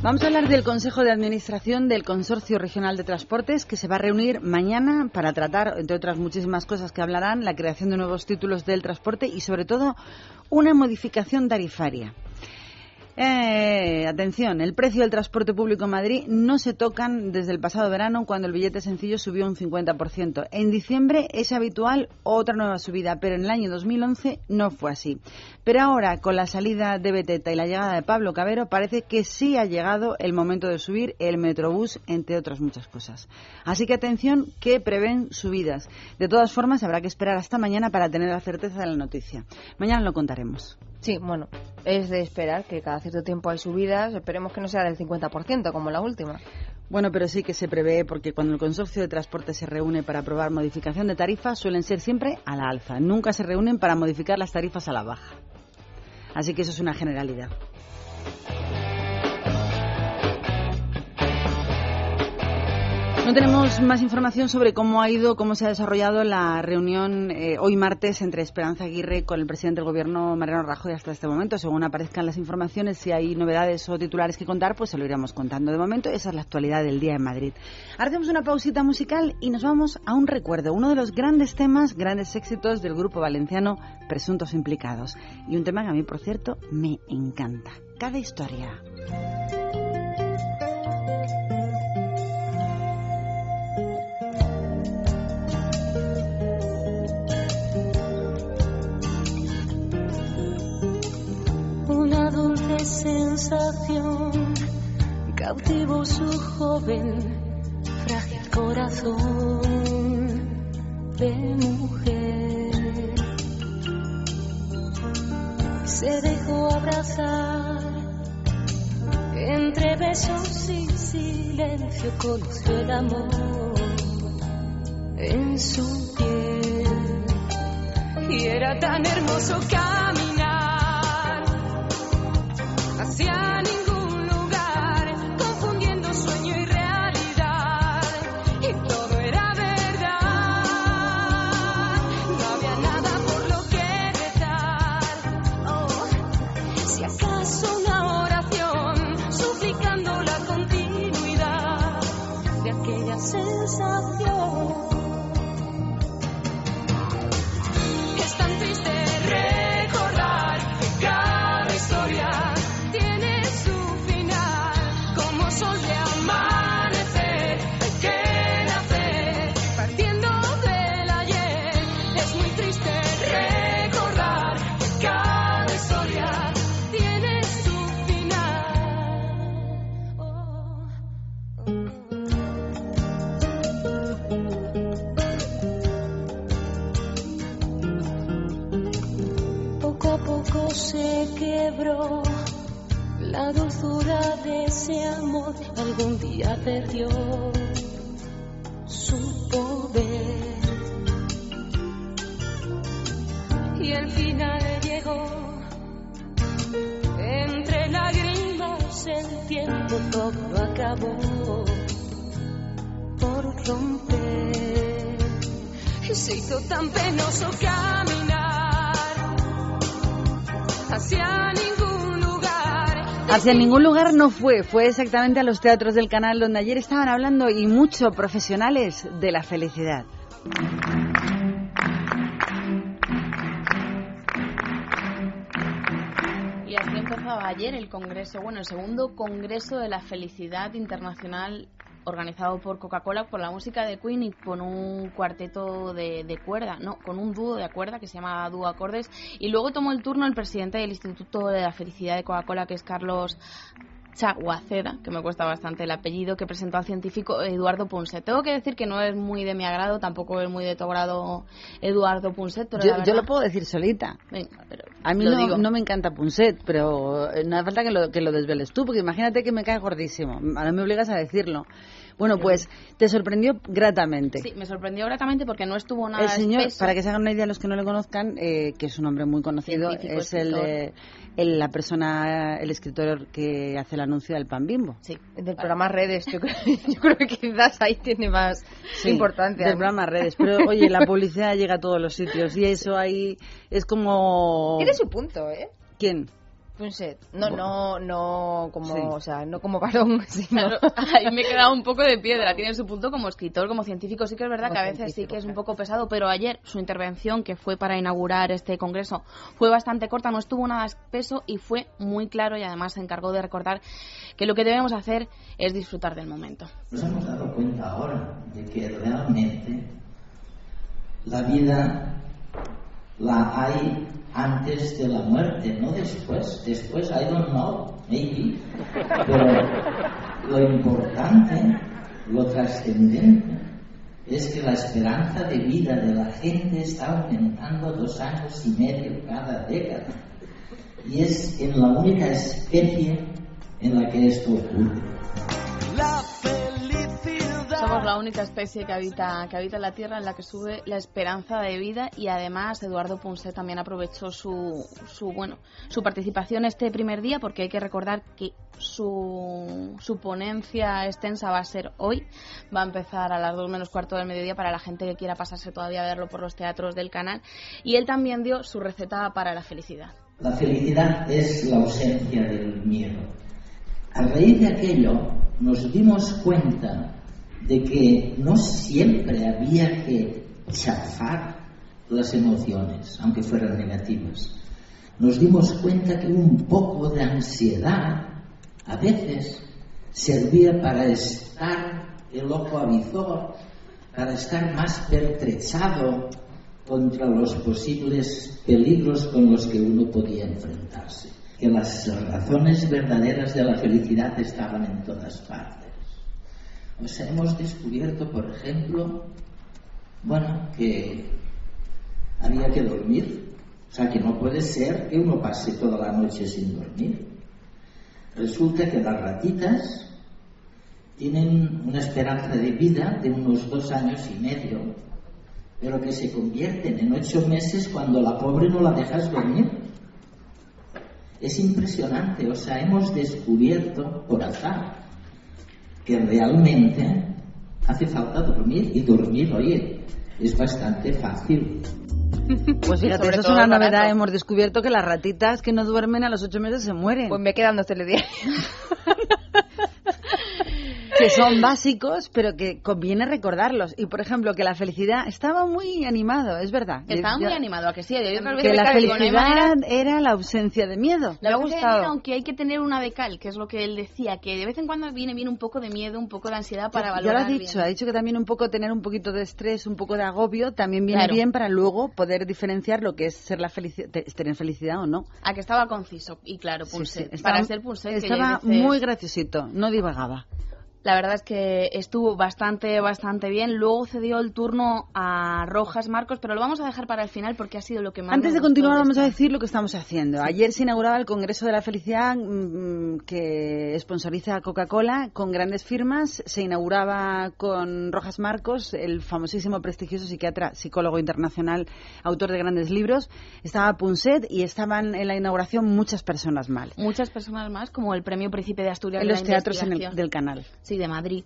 Vamos a hablar del Consejo de Administración del Consorcio Regional de Transportes que se va a reunir mañana para tratar, entre otras muchísimas cosas que hablarán, la creación de nuevos títulos del transporte y, sobre todo, una modificación tarifaria. Eh, atención, el precio del transporte público en Madrid no se tocan desde el pasado verano cuando el billete sencillo subió un 50%. En diciembre es habitual otra nueva subida, pero en el año 2011 no fue así. Pero ahora, con la salida de Beteta y la llegada de Pablo Cabero, parece que sí ha llegado el momento de subir el Metrobús, entre otras muchas cosas. Así que atención, que prevén subidas. De todas formas, habrá que esperar hasta mañana para tener la certeza de la noticia. Mañana lo contaremos.
Sí, bueno, es de esperar que cada cierto tiempo hay subidas. Esperemos que no sea del 50% como la última.
Bueno, pero sí que se prevé porque cuando el consorcio de transporte se reúne para aprobar modificación de tarifas suelen ser siempre a la alza. Nunca se reúnen para modificar las tarifas a la baja. Así que eso es una generalidad. No tenemos más información sobre cómo ha ido, cómo se ha desarrollado la reunión eh, hoy martes entre Esperanza Aguirre con el presidente del gobierno Mariano Rajoy hasta este momento. Según aparezcan las informaciones, si hay novedades o titulares que contar, pues se lo iremos contando. De momento, esa es la actualidad del día en Madrid. Ahora hacemos una pausita musical y nos vamos a un recuerdo, uno de los grandes temas, grandes éxitos del grupo valenciano Presuntos Implicados. Y un tema que a mí, por cierto, me encanta. Cada historia.
Una dulce sensación cautivó su joven, frágil corazón de mujer. Se dejó abrazar entre besos y silencio, conoció el amor en su piel. Y era tan hermoso caminar dulzura de ese amor. Algún día perdió su poder. Y el final llegó. Entre lágrimas el tiempo todo acabó por romper. Y se hizo tan penoso caminar hacia ningún.
Hacia ningún lugar no fue, fue exactamente a los teatros del canal donde ayer estaban hablando y mucho profesionales de la felicidad.
Y así empezaba ayer el congreso, bueno, el segundo congreso de la felicidad internacional organizado por Coca-Cola por la música de Queen y con un cuarteto de, de cuerda, no, con un dúo de cuerda que se llama Dúo Acordes. Y luego tomó el turno el presidente del Instituto de la Felicidad de Coca-Cola, que es Carlos Chaguacera, que me cuesta bastante el apellido, que presentó al científico Eduardo Punset. Tengo que decir que no es muy de mi agrado, tampoco es muy de tu agrado Eduardo Punset, pero
Yo, lo puedo decir solita.
Venga, pero
A mí no, no me encanta Punset, pero eh, no hace falta que lo, que lo desveles tú, porque imagínate que me cae gordísimo. Ahora me obligas a decirlo. Bueno, pues te sorprendió gratamente.
Sí, me sorprendió gratamente porque no estuvo nada
El señor,
espeso.
para que se hagan una idea los que no le conozcan, eh, que es un hombre muy conocido,
Científico,
es el, eh, el- la persona, el escritor que hace el anuncio del pan bimbo.
Sí,
del programa Redes. Yo creo, yo creo que quizás ahí tiene más
Sí,
importancia.
Del programa Redes. Pero oye, la publicidad llega a todos los sitios y eso ahí es como...
Tiene su punto, ¿eh?
¿Quién?
Punset. No, no, no como, o sea, no como varón, sino...
Claro, ahí me he quedado un poco de piedra. Tiene su punto como escritor, como científico. Sí que es verdad
Como
que a veces sí que es un poco pesado, pero ayer su intervención, que fue para inaugurar este congreso, fue bastante corta, no estuvo nada espeso y fue muy claro y además se encargó de recordar que lo que debemos hacer es disfrutar del momento.
Nos hemos dado cuenta ahora de que realmente la vida la hay antes de la muerte, no después. Después, I don't know, maybe. Pero lo importante, lo trascendente, es que la esperanza de vida de la gente está aumentando dos años y medio cada década. Y es en la única especie en la que esto ocurre.
Somos la única especie que habita, que habita en la Tierra en la que sube la esperanza de vida y además Eduardo Ponce también aprovechó su, su, bueno, su participación este primer día porque hay que recordar que su, su ponencia extensa va a ser hoy. Va a empezar a las 2 menos cuarto del mediodía para la gente que quiera pasarse todavía a verlo por los teatros del canal. Y él también dio su receta para la felicidad.
La felicidad es la ausencia del miedo. A raíz de aquello nos dimos cuenta de que no siempre había que chafar las emociones, aunque fueran negativas. Nos dimos cuenta que un poco de ansiedad a veces servía para estar el ojo avizor, para estar más pertrechado contra los posibles peligros con los que uno podía enfrentarse. Que las razones verdaderas de la felicidad estaban en todas partes. Sea, hemos descubierto, por ejemplo, bueno, que había que dormir. O sea, que no puede ser que uno pase toda la noche sin dormir. Resulta que las ratitas tienen una esperanza de vida de unos dos años y medio, pero que se convierten en ocho meses cuando la pobre no la dejas dormir. Es impresionante, o sea, hemos descubierto por azar que realmente hace falta dormir y dormir, oye, es bastante fácil.
Pues fíjate, eso es una novedad.
barato.
Hemos descubierto que las ratitas que no duermen a los ocho meses se mueren.
Pues me quedan dos telediarios.
Que son básicos, pero que conviene recordarlos. Y por ejemplo, que la felicidad estaba muy animado, es verdad.
Estaba
Yo-
muy animado a que sí. Otras
que la
que digo, no manera-
felicidad era la ausencia de miedo.
La es que, aunque hay que tener una de cal, que es lo que él decía, que de vez en cuando viene bien un poco de miedo, un poco de ansiedad para
ya lo
valorar
ha dicho,
bien.
ha dicho que también un poco tener un poquito de estrés, un poco de agobio, también viene
Claro.
bien para luego poder diferenciar lo que es ser la felici- te- tener felicidad o no.
A que estaba conciso y claro,
Sí,
Punset.
sí, estaba-
Para ser ya
Estaba muy graciosito, no divagaba.
La verdad es que estuvo bastante, bastante bien. Luego cedió el turno a Rojas Marcos, pero lo vamos a dejar para el final porque ha sido lo que más
Antes de continuar, vamos a decir lo que estamos haciendo. Ayer se inauguraba el Congreso de la Felicidad mm, que sponsoriza Coca-Cola con grandes firmas. Se inauguraba con Rojas Marcos, el famosísimo, prestigioso psiquiatra, psicólogo internacional, autor de grandes libros. Estaba Punset y estaban en la inauguración muchas personas mal.
Muchas personas más, como el Premio Príncipe de Asturias
En
de
los
la
teatros en el- del canal.
Sí, de Madrid.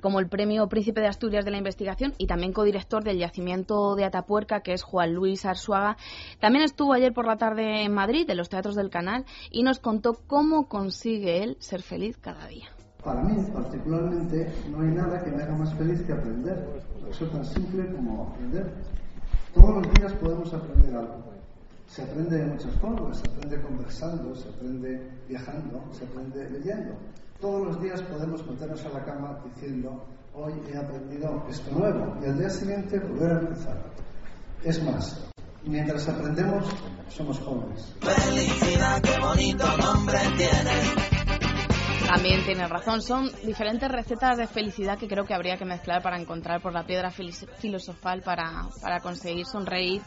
Como el Premio Príncipe de Asturias de la Investigación y también codirector del Yacimiento de Atapuerca, que es Juan Luis Arzuaga. También estuvo ayer por la tarde en Madrid, en los teatros del canal, y nos contó cómo consigue él ser feliz cada día.
Para mí, particularmente, no hay nada que me haga más feliz que aprender. Eso tan simple como aprender. Todos los días podemos aprender algo. Se aprende de muchas formas, se aprende conversando, se aprende viajando, se aprende leyendo. Todos los días podemos meternos a la cama diciendo, hoy he aprendido esto nuevo, y al día siguiente volver a empezar. Es más, mientras aprendemos, somos jóvenes.
Felicidad, qué bonito nombre tiene.
También tiene razón, son diferentes recetas de felicidad que creo que habría que mezclar para encontrar por la piedra filosofal para, para conseguir sonreír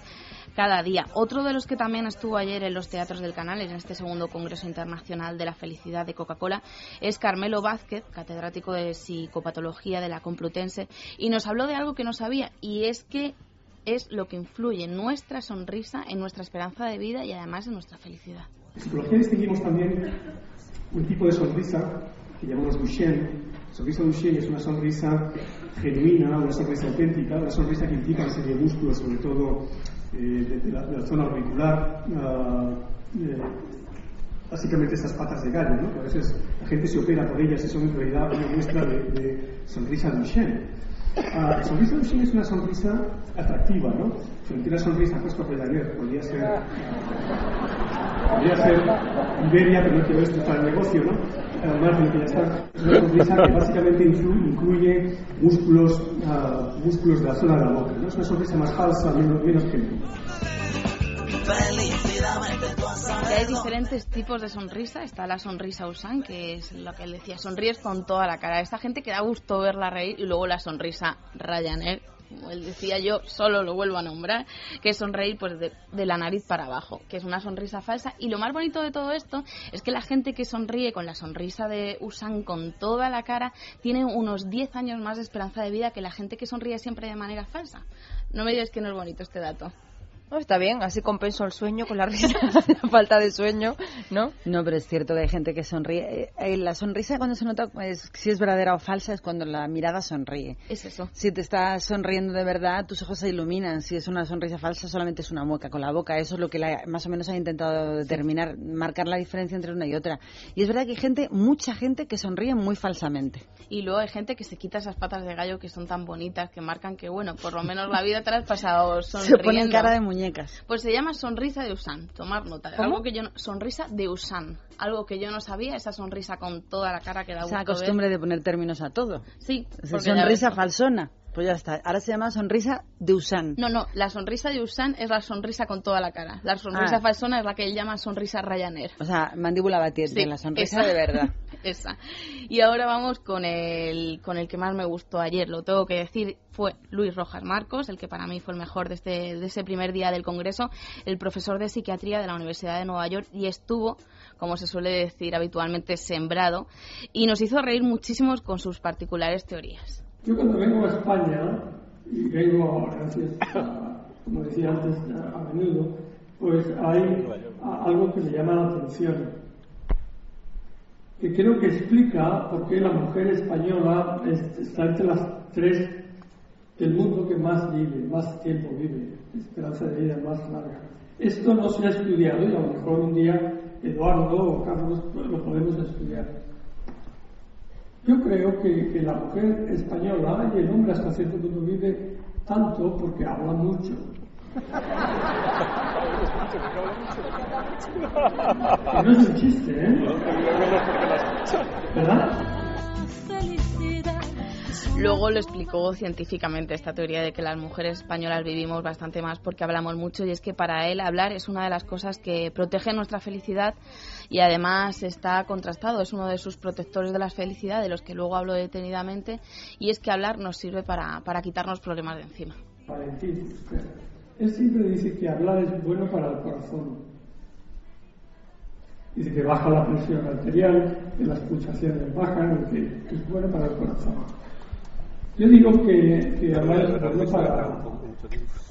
cada día. Otro de los que también estuvo ayer en los teatros del canal, en este segundo Congreso Internacional de la Felicidad de Coca-Cola, es Carmelo Vázquez, catedrático de psicopatología de la Complutense, y nos habló de algo que no sabía, y es que es lo que influye en nuestra sonrisa, en nuestra esperanza de vida y además en nuestra felicidad.
En psicología distinguimos también un tipo de sonrisa que llamamos Duchenne. La sonrisa Duchenne es una sonrisa genuina, una sonrisa auténtica, una sonrisa que implica una serie de músculos, sobre todo de, de la, de la zona auricular, ah, eh, básicamente estas patas de gallo, ¿no? Que a veces la gente se opera por ellas y son en realidad una muestra de, de sonrisa Duchenne. Ah, la sonrisa Duchenne es una sonrisa atractiva, ¿no? Frente a una sonrisa puesto por podría ser, podría ser Iberia, pero no quiero esto para el negocio, ¿no? Además que ya está, es una sonrisa que básicamente incluye, músculos, ah, músculos de la zona de la boca, ¿no? Es una sonrisa más falsa, menos, menos.
Y hay diferentes tipos de sonrisa. Está la sonrisa Usan, que es lo que él decía, sonríes con toda la cara. Esta gente que da gusto verla reír y luego la sonrisa Ryanair, como él decía yo, solo lo vuelvo a nombrar, que es sonreír pues de, de, la nariz para abajo, que es una sonrisa falsa. Y lo más bonito de todo esto es que la gente que sonríe con la sonrisa de Usan con toda la cara tiene unos 10 años más de esperanza de vida que la gente que sonríe siempre de manera falsa. No me digas que no es bonito este dato.
No, está bien, así compenso el sueño con la risa, la falta de sueño, ¿no?
No, pero es cierto que hay gente que sonríe. Eh, eh, la sonrisa cuando se nota pues, si es verdadera o falsa es cuando la mirada sonríe.
Es eso.
Si te estás sonriendo de verdad, tus ojos se iluminan. Si es una sonrisa falsa, solamente es una mueca con la boca. Eso es lo que la, más o menos ha intentado determinar, marcar la diferencia entre una y otra. Y es verdad que hay gente, mucha gente que sonríe muy falsamente.
Y luego hay gente que se quita esas patas de gallo que son tan bonitas, que marcan que, bueno, por lo menos la vida te la has pasado sonriendo.
Se ponen cara de muñecas.
Pues se llama sonrisa de Usan. Tomar nota.
¿Cómo?
Algo que yo no, sonrisa de Usan. Algo que yo no sabía, esa sonrisa con toda la cara que da
Esa costumbre
ver.
de poner términos a todo.
Sí.
Sonrisa falsona. Pues ya está. Ahora se llama sonrisa de Usan.
No, no, la sonrisa de Usan es la sonrisa con toda la cara. La sonrisa
Ah.
falsona es la que él llama sonrisa Ryanair.
O sea, mandíbula batiente,
Sí,
la sonrisa
esa.
de verdad.
Esa. Y ahora vamos con el, con el que más me gustó ayer, lo tengo que decir, fue Luis Rojas Marcos, el que para mí fue el mejor de, este, de ese primer día del Congreso, el profesor de psiquiatría de la Universidad de Nueva York y estuvo, como se suele decir habitualmente, sembrado y nos hizo reír muchísimos con sus particulares teorías.
Yo cuando vengo a España, y vengo gracias como decía antes, a, menudo, pues hay algo que me llama la atención, que creo que explica por qué la mujer española es- está entre las tres del mundo que más vive, más tiempo vive, esperanza de vida más larga. Esto no se ha estudiado y a lo mejor un día Eduardo o Carlos lo podemos estudiar. Yo creo que, que la mujer española y el hombre hasta cierto punto vive tanto porque habla mucho. No es un chiste, ¿eh? ¿Verdad?
Luego lo explicó científicamente esta teoría de que las mujeres españolas vivimos bastante más porque hablamos mucho y es que para él hablar es una de las cosas que protege nuestra felicidad y además está contrastado, es uno de sus protectores de la felicidad, de los que luego hablo detenidamente, y es que hablar nos sirve para, para quitarnos problemas de encima.
Usted. Él siempre dice que hablar es bueno para el corazón. Dice que baja la presión arterial, que las pulsaciones bajan, que, es bueno para el corazón. Yo digo que, hablar es bueno para,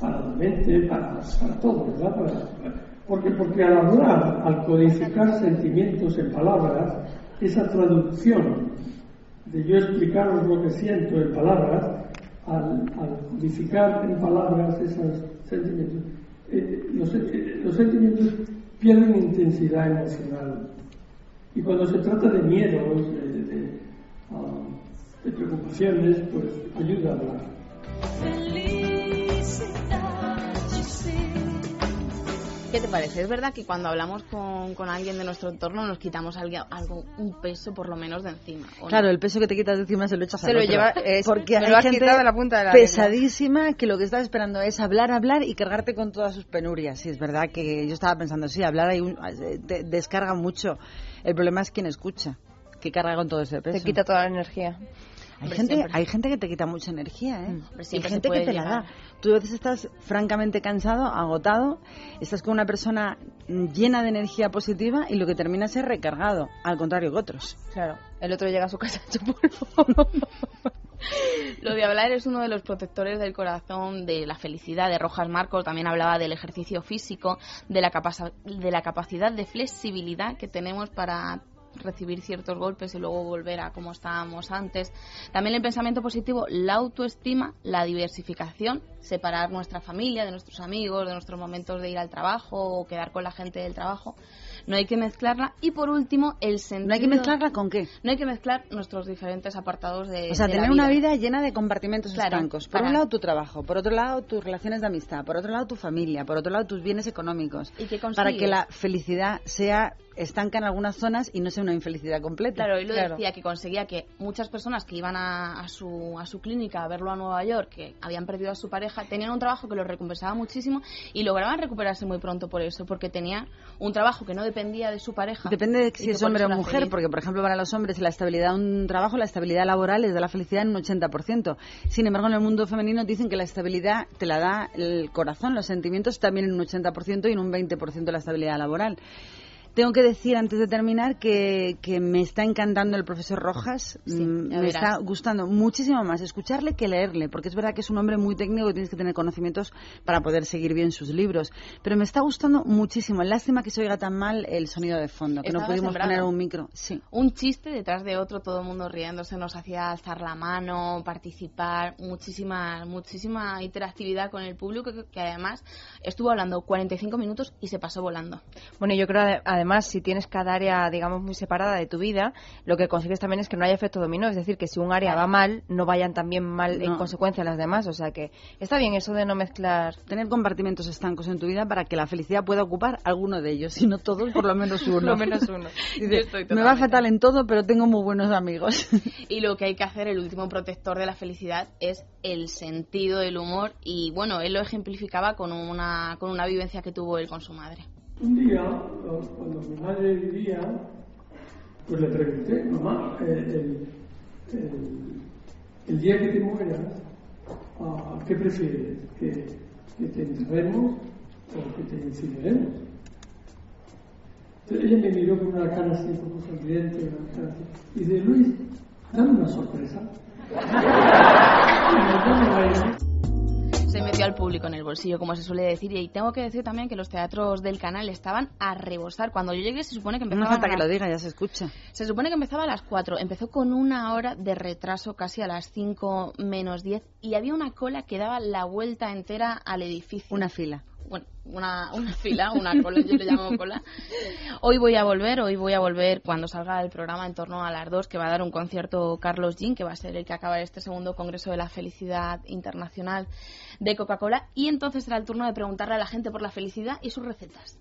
para la mente, para, para todo, ¿verdad? Para- porque, porque al hablar, al codificar sentimientos en palabras, esa traducción de yo explicaros lo que siento en palabras, al, codificar en palabras esos sentimientos, eh, los, eh, los sentimientos pierden intensidad emocional. Y cuando se trata de miedos, de, de preocupaciones, pues ayuda a hablar.
¿Qué te parece? ¿Es verdad que cuando hablamos con, con alguien de nuestro entorno nos quitamos algo, algo, un peso por lo menos de encima? ¿o no?
Claro, el peso que te quitas de encima se lo echas
Se
al
lo
otro.
lleva- es-
porque
me
hay
lo has
gente
quitado de la punta de la
pesadísima que lo que está esperando es hablar, hablar y cargarte con todas sus penurias. Sí, es verdad que yo estaba pensando, sí, hablar hay un, eh, te descarga mucho. El problema es quien escucha, que carga con todo ese peso.
Te quita toda la energía.
Hay
Hombre,
gente,
siempre.
hay gente que te quita mucha energía, ¿eh?
Hombre,
Hay gente que te la da. Tú a veces estás francamente cansado, agotado, estás con una persona mm, llena de energía positiva y lo que terminas es recargado, al contrario que otros.
Claro, el otro llega a su casa hecho polvo.
Lo de hablar es uno de los protectores del corazón, de la felicidad. De Rojas Marcos también hablaba del ejercicio físico, de la, de la capacidad de flexibilidad que tenemos para recibir ciertos golpes y luego volver a como estábamos antes. También el pensamiento positivo, la autoestima, la diversificación, separar nuestra familia de nuestros amigos, de nuestros momentos de ir al trabajo o quedar con la gente del trabajo. No hay que mezclarla. Y por último, el sentido...
¿No hay que mezclarla con qué?
No hay que mezclar nuestros diferentes apartados de
O sea,
de
tener
la
una vida llena de compartimentos
Claro,
estancos. Por
para-
un lado tu trabajo, por otro lado tus relaciones de amistad, por otro lado tu familia, por otro lado tus bienes económicos.
¿Y qué
para que la felicidad sea estanca en algunas zonas y no sea una infelicidad completa.
Claro, él lo decía que conseguía que muchas personas que iban a, a su, a su clínica a verlo a Nueva York, que habían perdido a su pareja, tenían un trabajo que los recompensaba muchísimo y lograban recuperarse muy pronto por eso, porque tenían un trabajo que no dependía de su pareja.
Depende de si es hombre o mujer,
feliz.
porque por ejemplo para los hombres la estabilidad de un trabajo, la estabilidad laboral es de la felicidad en un 80%. Sin embargo, en el mundo femenino dicen que la estabilidad te la da el corazón, los sentimientos también en un 80% y en un 20% la estabilidad laboral. Tengo que decir antes de terminar que, que me está encantando el profesor Rojas, Mm,
ya
me
verás.
está gustando muchísimo más escucharle que leerle, porque es verdad que es un hombre muy técnico y tienes que tener conocimientos para poder seguir bien sus libros. Pero me está gustando muchísimo. Lástima que se oiga tan mal el sonido de fondo, que no
Estaba
pudimos
sembrado.
poner un micro. Sí.
un chiste detrás de otro, todo el mundo riéndose, nos hacía alzar la mano, participar, muchísima, muchísima interactividad con el público que, que además estuvo hablando 45 minutos y se pasó volando.
Bueno, yo creo ade- además si tienes cada área, digamos, muy separada de tu vida, lo que consigues también es que no haya efecto dominó, es decir, que si un área va mal, no vayan también mal en consecuencia las demás, o sea que está bien eso de no mezclar.
Tener compartimentos estancos en tu vida para que la felicidad pueda ocupar alguno de ellos, si no todos, por lo menos uno.
Lo menos uno.
Dice,
Yo estoy
me va fatal en todo, pero tengo muy buenos amigos.
Y lo que hay que hacer, el último protector de la felicidad, es el sentido del humor. Y bueno, él lo ejemplificaba con una, con una vivencia que tuvo él con su madre.
Un día, cuando mi madre vivía, pues le pregunté, mamá, eh, el, día que te mueras, ah, ¿qué prefieres? ¿Que, que te enterremos o que te incineremos? Entonces ella me miró con una cara así, poco sonriente, una cara así, y dice, Luis, dame una sorpresa.
Se metió al público en el bolsillo, como se suele decir. Y tengo que decir también que los teatros del canal estaban a rebosar. Cuando yo llegué se supone que
No
empezaba
hace falta
a
que lo diga, ya se escucha.
Se supone que empezaba a las 4, empezó con una hora de retraso casi a las 5 menos 10 y había una cola que daba la vuelta entera al edificio.
Una fila.
Bueno, una, una fila, una cola, yo le llamo cola. Hoy voy a volver, hoy voy a volver cuando salga el programa en torno a las 2 que va a dar un concierto Carlos Jean, que va a ser el que acaba este segundo Congreso de la Felicidad Internacional de Coca-Cola y entonces será el turno de preguntarle a la gente por la felicidad y sus recetas.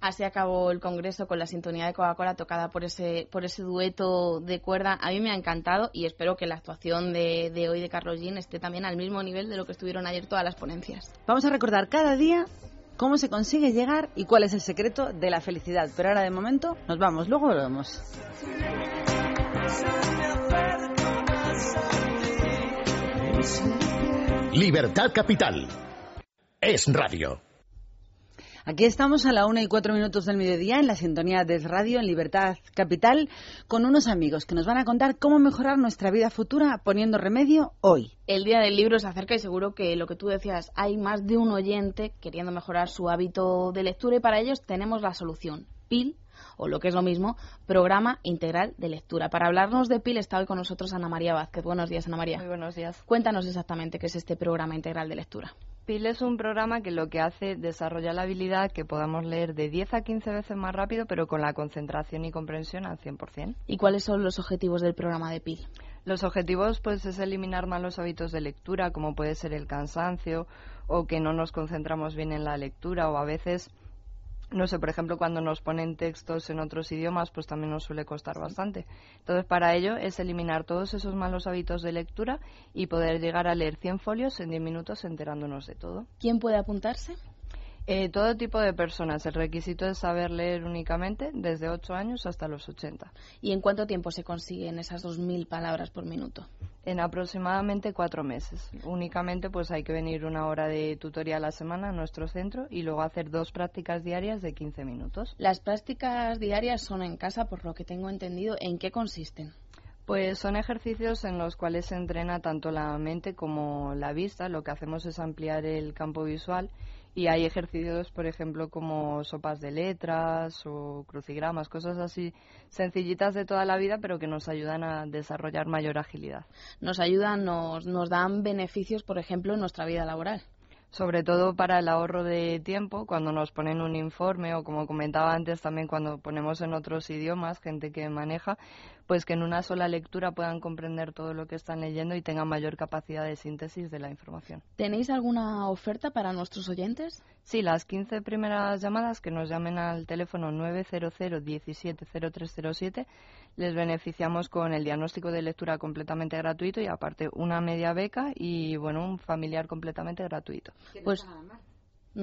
Así acabó el congreso con la sintonía de Coca-Cola tocada por ese, por ese dueto de cuerda. A mí me ha encantado y espero que la actuación de, de hoy de Carlos Jean esté también al mismo nivel de lo que estuvieron ayer todas las ponencias.
Vamos a recordar cada día cómo se consigue llegar y cuál es el secreto de la felicidad. Pero ahora de momento nos vamos, luego volvemos.
Libertad Capital. Es radio.
Aquí estamos a la una y cuatro minutos del mediodía en la sintonía de Radio en Libertad Capital con unos amigos que nos van a contar cómo mejorar nuestra vida futura poniendo remedio hoy.
El día del libro se acerca y seguro que lo que tú decías, hay más de un oyente queriendo mejorar su hábito de lectura y para ellos tenemos la solución. PIL, o lo que es lo mismo, Programa Integral de Lectura. Para hablarnos de PIL está hoy con nosotros Ana María Vázquez. Buenos días, Ana María.
Muy buenos días.
Cuéntanos exactamente qué es este Programa Integral de Lectura.
PIL es un programa que lo que hace es desarrollar la habilidad que podamos leer de 10 a 15 veces más rápido, pero con la concentración y comprensión al 100%.
¿Y cuáles son los objetivos del programa de PIL?
Los objetivos pues es eliminar malos hábitos de lectura, como puede ser el cansancio o que no nos concentramos bien en la lectura o a veces no sé, por ejemplo, cuando nos ponen textos en otros idiomas, pues también nos suele costar bastante. Entonces, para ello es eliminar todos esos malos hábitos de lectura y poder llegar a leer 100 folios en 10 minutos enterándonos de todo.
¿Quién puede apuntarse?
Eh, todo tipo de personas. El requisito es saber leer únicamente desde 8 años hasta los 80.
¿Y en cuánto tiempo se consiguen esas 2.000 palabras por minuto?
En aproximadamente cuatro meses. Únicamente pues hay que venir una hora de tutoría a la semana a nuestro centro y luego hacer dos prácticas diarias de 15 minutos.
Las prácticas diarias son en casa, por lo que tengo entendido. ¿En qué consisten?
Pues son ejercicios en los cuales se entrena tanto la mente como la vista. Lo que hacemos es ampliar el campo visual y hay ejercicios, por ejemplo, como sopas de letras o crucigramas, cosas así sencillitas de toda la vida, pero que nos ayudan a desarrollar mayor agilidad.
Nos ayudan, nos, nos dan beneficios, por ejemplo, en nuestra vida laboral
sobre todo para el ahorro de tiempo, cuando nos ponen un informe o como comentaba antes también cuando ponemos en otros idiomas, gente que maneja, pues que en una sola lectura puedan comprender todo lo que están leyendo y tengan mayor capacidad de síntesis de la información.
¿Tenéis alguna oferta para nuestros oyentes?
Sí, las 15 primeras llamadas que nos llamen al teléfono 900 170307 les beneficiamos con el diagnóstico de lectura completamente gratuito y aparte una media beca y bueno, un familiar completamente gratuito.
Pues no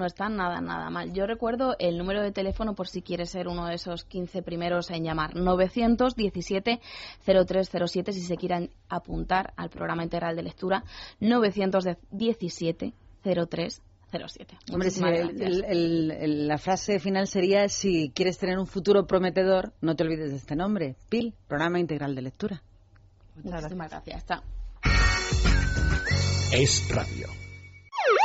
está nada, nada mal. Yo recuerdo el número de teléfono por si quieres ser uno de esos 15 primeros en llamar. 917-0307 si se quieren apuntar al programa integral de lectura. 917-0307.
Hombre, si la frase final sería, si quieres tener un futuro prometedor, no te olvides de este nombre. PIL, Programa Integral de Lectura.
Muchísimas gracias. Está.
Es radio.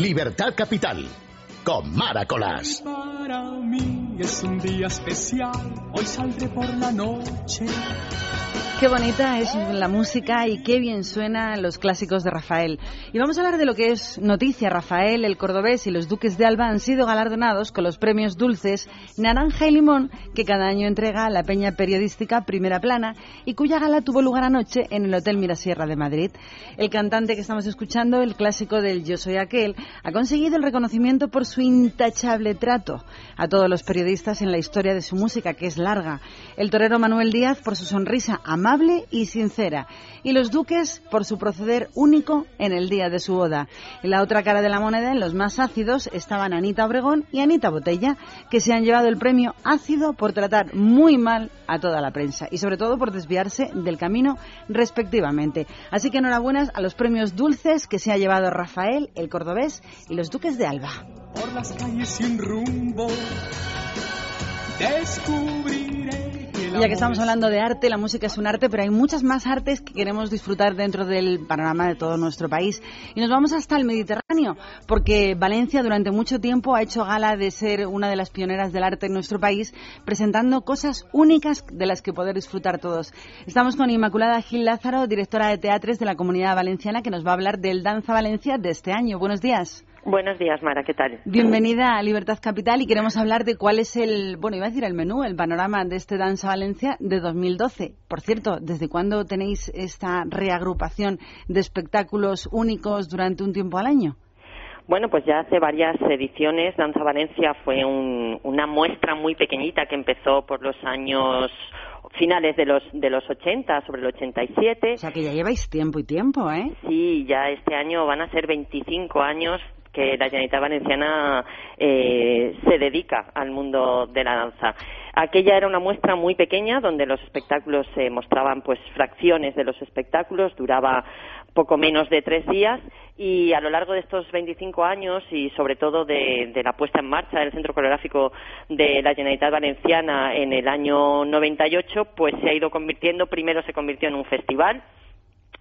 Libertad Capital, con Maracolas.
Para mí es un día especial, hoy saldré por la noche
Qué bonita es la música y qué bien suenan los clásicos de Rafael. Y vamos a hablar de lo que es noticia. Rafael, el cordobés y los duques de Alba han sido galardonados con los premios Dulces, Naranja y Limón, que cada año entrega la peña periodística Primera Plana y cuya gala tuvo lugar anoche en el Hotel Mirasierra de Madrid. El cantante que estamos escuchando, el clásico del Yo Soy Aquel, ha conseguido el reconocimiento por su intachable trato a todos los periodistas en la historia de su música, que es larga. El torero Manuel Díaz por su sonrisa amable y sincera, y los duques por su proceder único en el día de su boda. En la otra cara de la moneda, en los más ácidos, estaban Anita Obregón y Anita Botella, que se han llevado el premio ácido por tratar muy mal a toda la prensa y sobre todo por desviarse del camino respectivamente. Así que enhorabuenas a los premios dulces que se ha llevado Rafael, el cordobés y los duques de Alba.
Por las calles sin rumbo descubriré
ya que estamos hablando de arte, la música es un arte, pero hay muchas más artes que queremos disfrutar dentro del panorama de todo nuestro país. Y nos vamos hasta el Mediterráneo, porque Valencia durante mucho tiempo ha hecho gala de ser una de las pioneras del arte en nuestro país, presentando cosas únicas de las que poder disfrutar todos. Estamos con Inmaculada Gil Lázaro, directora de teatres de la Comunidad Valenciana, que nos va a hablar del Danza Valencia de este año. Buenos días.
Buenos días, Mara, ¿qué tal?
Bienvenida a Libertad Capital y queremos hablar de cuál es el, bueno, iba a decir el menú, el panorama de este Danza Valencia de 2012. Por cierto, ¿desde cuándo tenéis esta reagrupación de espectáculos únicos durante un tiempo al año?
Bueno, pues ya hace varias ediciones. Danza Valencia fue una muestra muy pequeñita que empezó por los años finales de los de los 80, sobre el 87.
O sea que ya lleváis tiempo y tiempo, ¿eh?
Sí, ya este año van a ser 25 años que la Generalitat Valenciana eh, se dedica al mundo de la danza. Aquella era una muestra muy pequeña donde los espectáculos se mostraban pues fracciones de los espectáculos, duraba poco menos de tres días y a lo largo de estos 25 años y sobre todo de, de la puesta en marcha del Centro Coreográfico de la Generalitat Valenciana en el año 98 pues se ha ido convirtiendo, primero se convirtió en un festival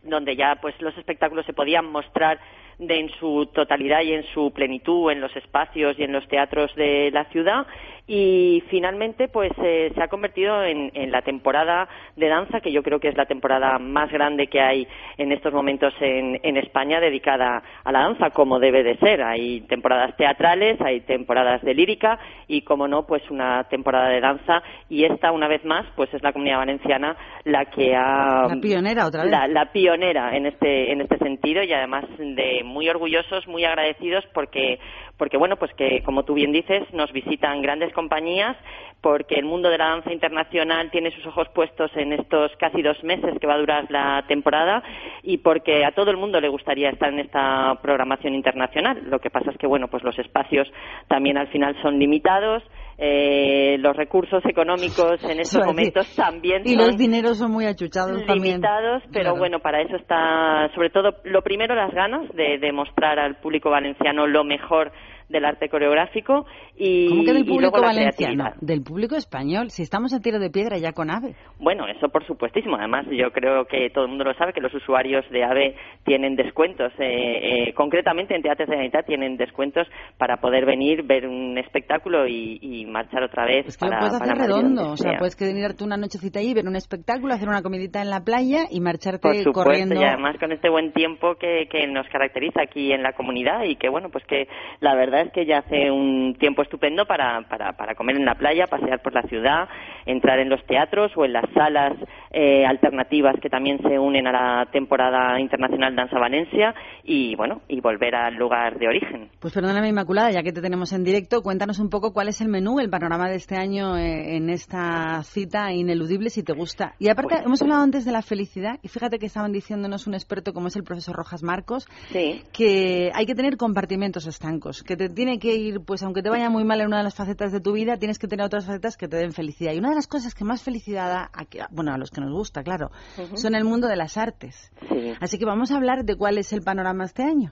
donde ya pues los espectáculos se podían mostrar de, en su totalidad y en su plenitud en los espacios y en los teatros de la ciudad. Y finalmente pues eh, se ha convertido en, la temporada de danza que yo creo que es la temporada más grande que hay en estos momentos en, en España dedicada a la danza como debe de ser. Hay temporadas teatrales hay temporadas de lírica y como no pues una temporada de danza. Y esta una vez más pues es la comunidad valenciana la que ha
la pionera otra vez.
la, la pionera en este en este sentido y además de muy orgullosos, muy agradecidos porque, porque bueno, pues que como tú bien dices, nos visitan grandes compañías porque el mundo de la danza internacional tiene sus ojos puestos en estos casi dos meses que va a durar la temporada y porque a todo el mundo le gustaría estar en esta programación internacional. Lo que pasa es que, bueno, pues los espacios también al final son limitados. Eh, los recursos económicos en estos momentos también
y los dineros son muy achuchados
limitados pero bueno para eso está sobre todo lo primero las ganas de demostrar al público valenciano lo mejor del arte coreográfico y,
¿Cómo que del público valenciano? Del público español. Si estamos a tiro de piedra ya con AVE.
Bueno, eso por supuestísimo. Además, yo creo que todo el mundo lo sabe que los usuarios de AVE tienen descuentos. Eh, eh, concretamente en la Unidad tienen descuentos para poder venir, ver un espectáculo y, y marchar otra vez.
Es que
para,
lo puedes hacer redondo. O sea,
sea.
puedes quedarte una nochecita ahí, ver un espectáculo, hacer una comidita en la playa y marcharte
Por supuesto,
corriendo.
y además con este buen tiempo que, que nos caracteriza aquí en la comunidad y que, bueno, pues que la verdad es que ya hace un tiempo estupendo para, para, para comer en la playa, pasear por la ciudad, entrar en los teatros o en las salas eh, alternativas que también se unen a la temporada internacional Danza Valencia y, bueno, y volver al lugar de origen.
Pues perdóname, Inmaculada, ya que te tenemos en directo, cuéntanos un poco cuál es el menú, el panorama de este año eh, en esta cita ineludible, si te gusta. Y aparte,
Pues
hemos hablado antes de la felicidad, y fíjate que estaban diciéndonos un experto como es el profesor Rojas Marcos,
Sí.
que hay que tener compartimentos estancos, que te tiene que ir, pues aunque te vaya muy mal en una de las facetas de tu vida, tienes que tener otras facetas que te den felicidad. Y una de las cosas que más felicidad da, a que- bueno, a los que nos gusta, claro, son el mundo de las artes.
Sí.
Así que vamos a hablar de cuál es el panorama este año.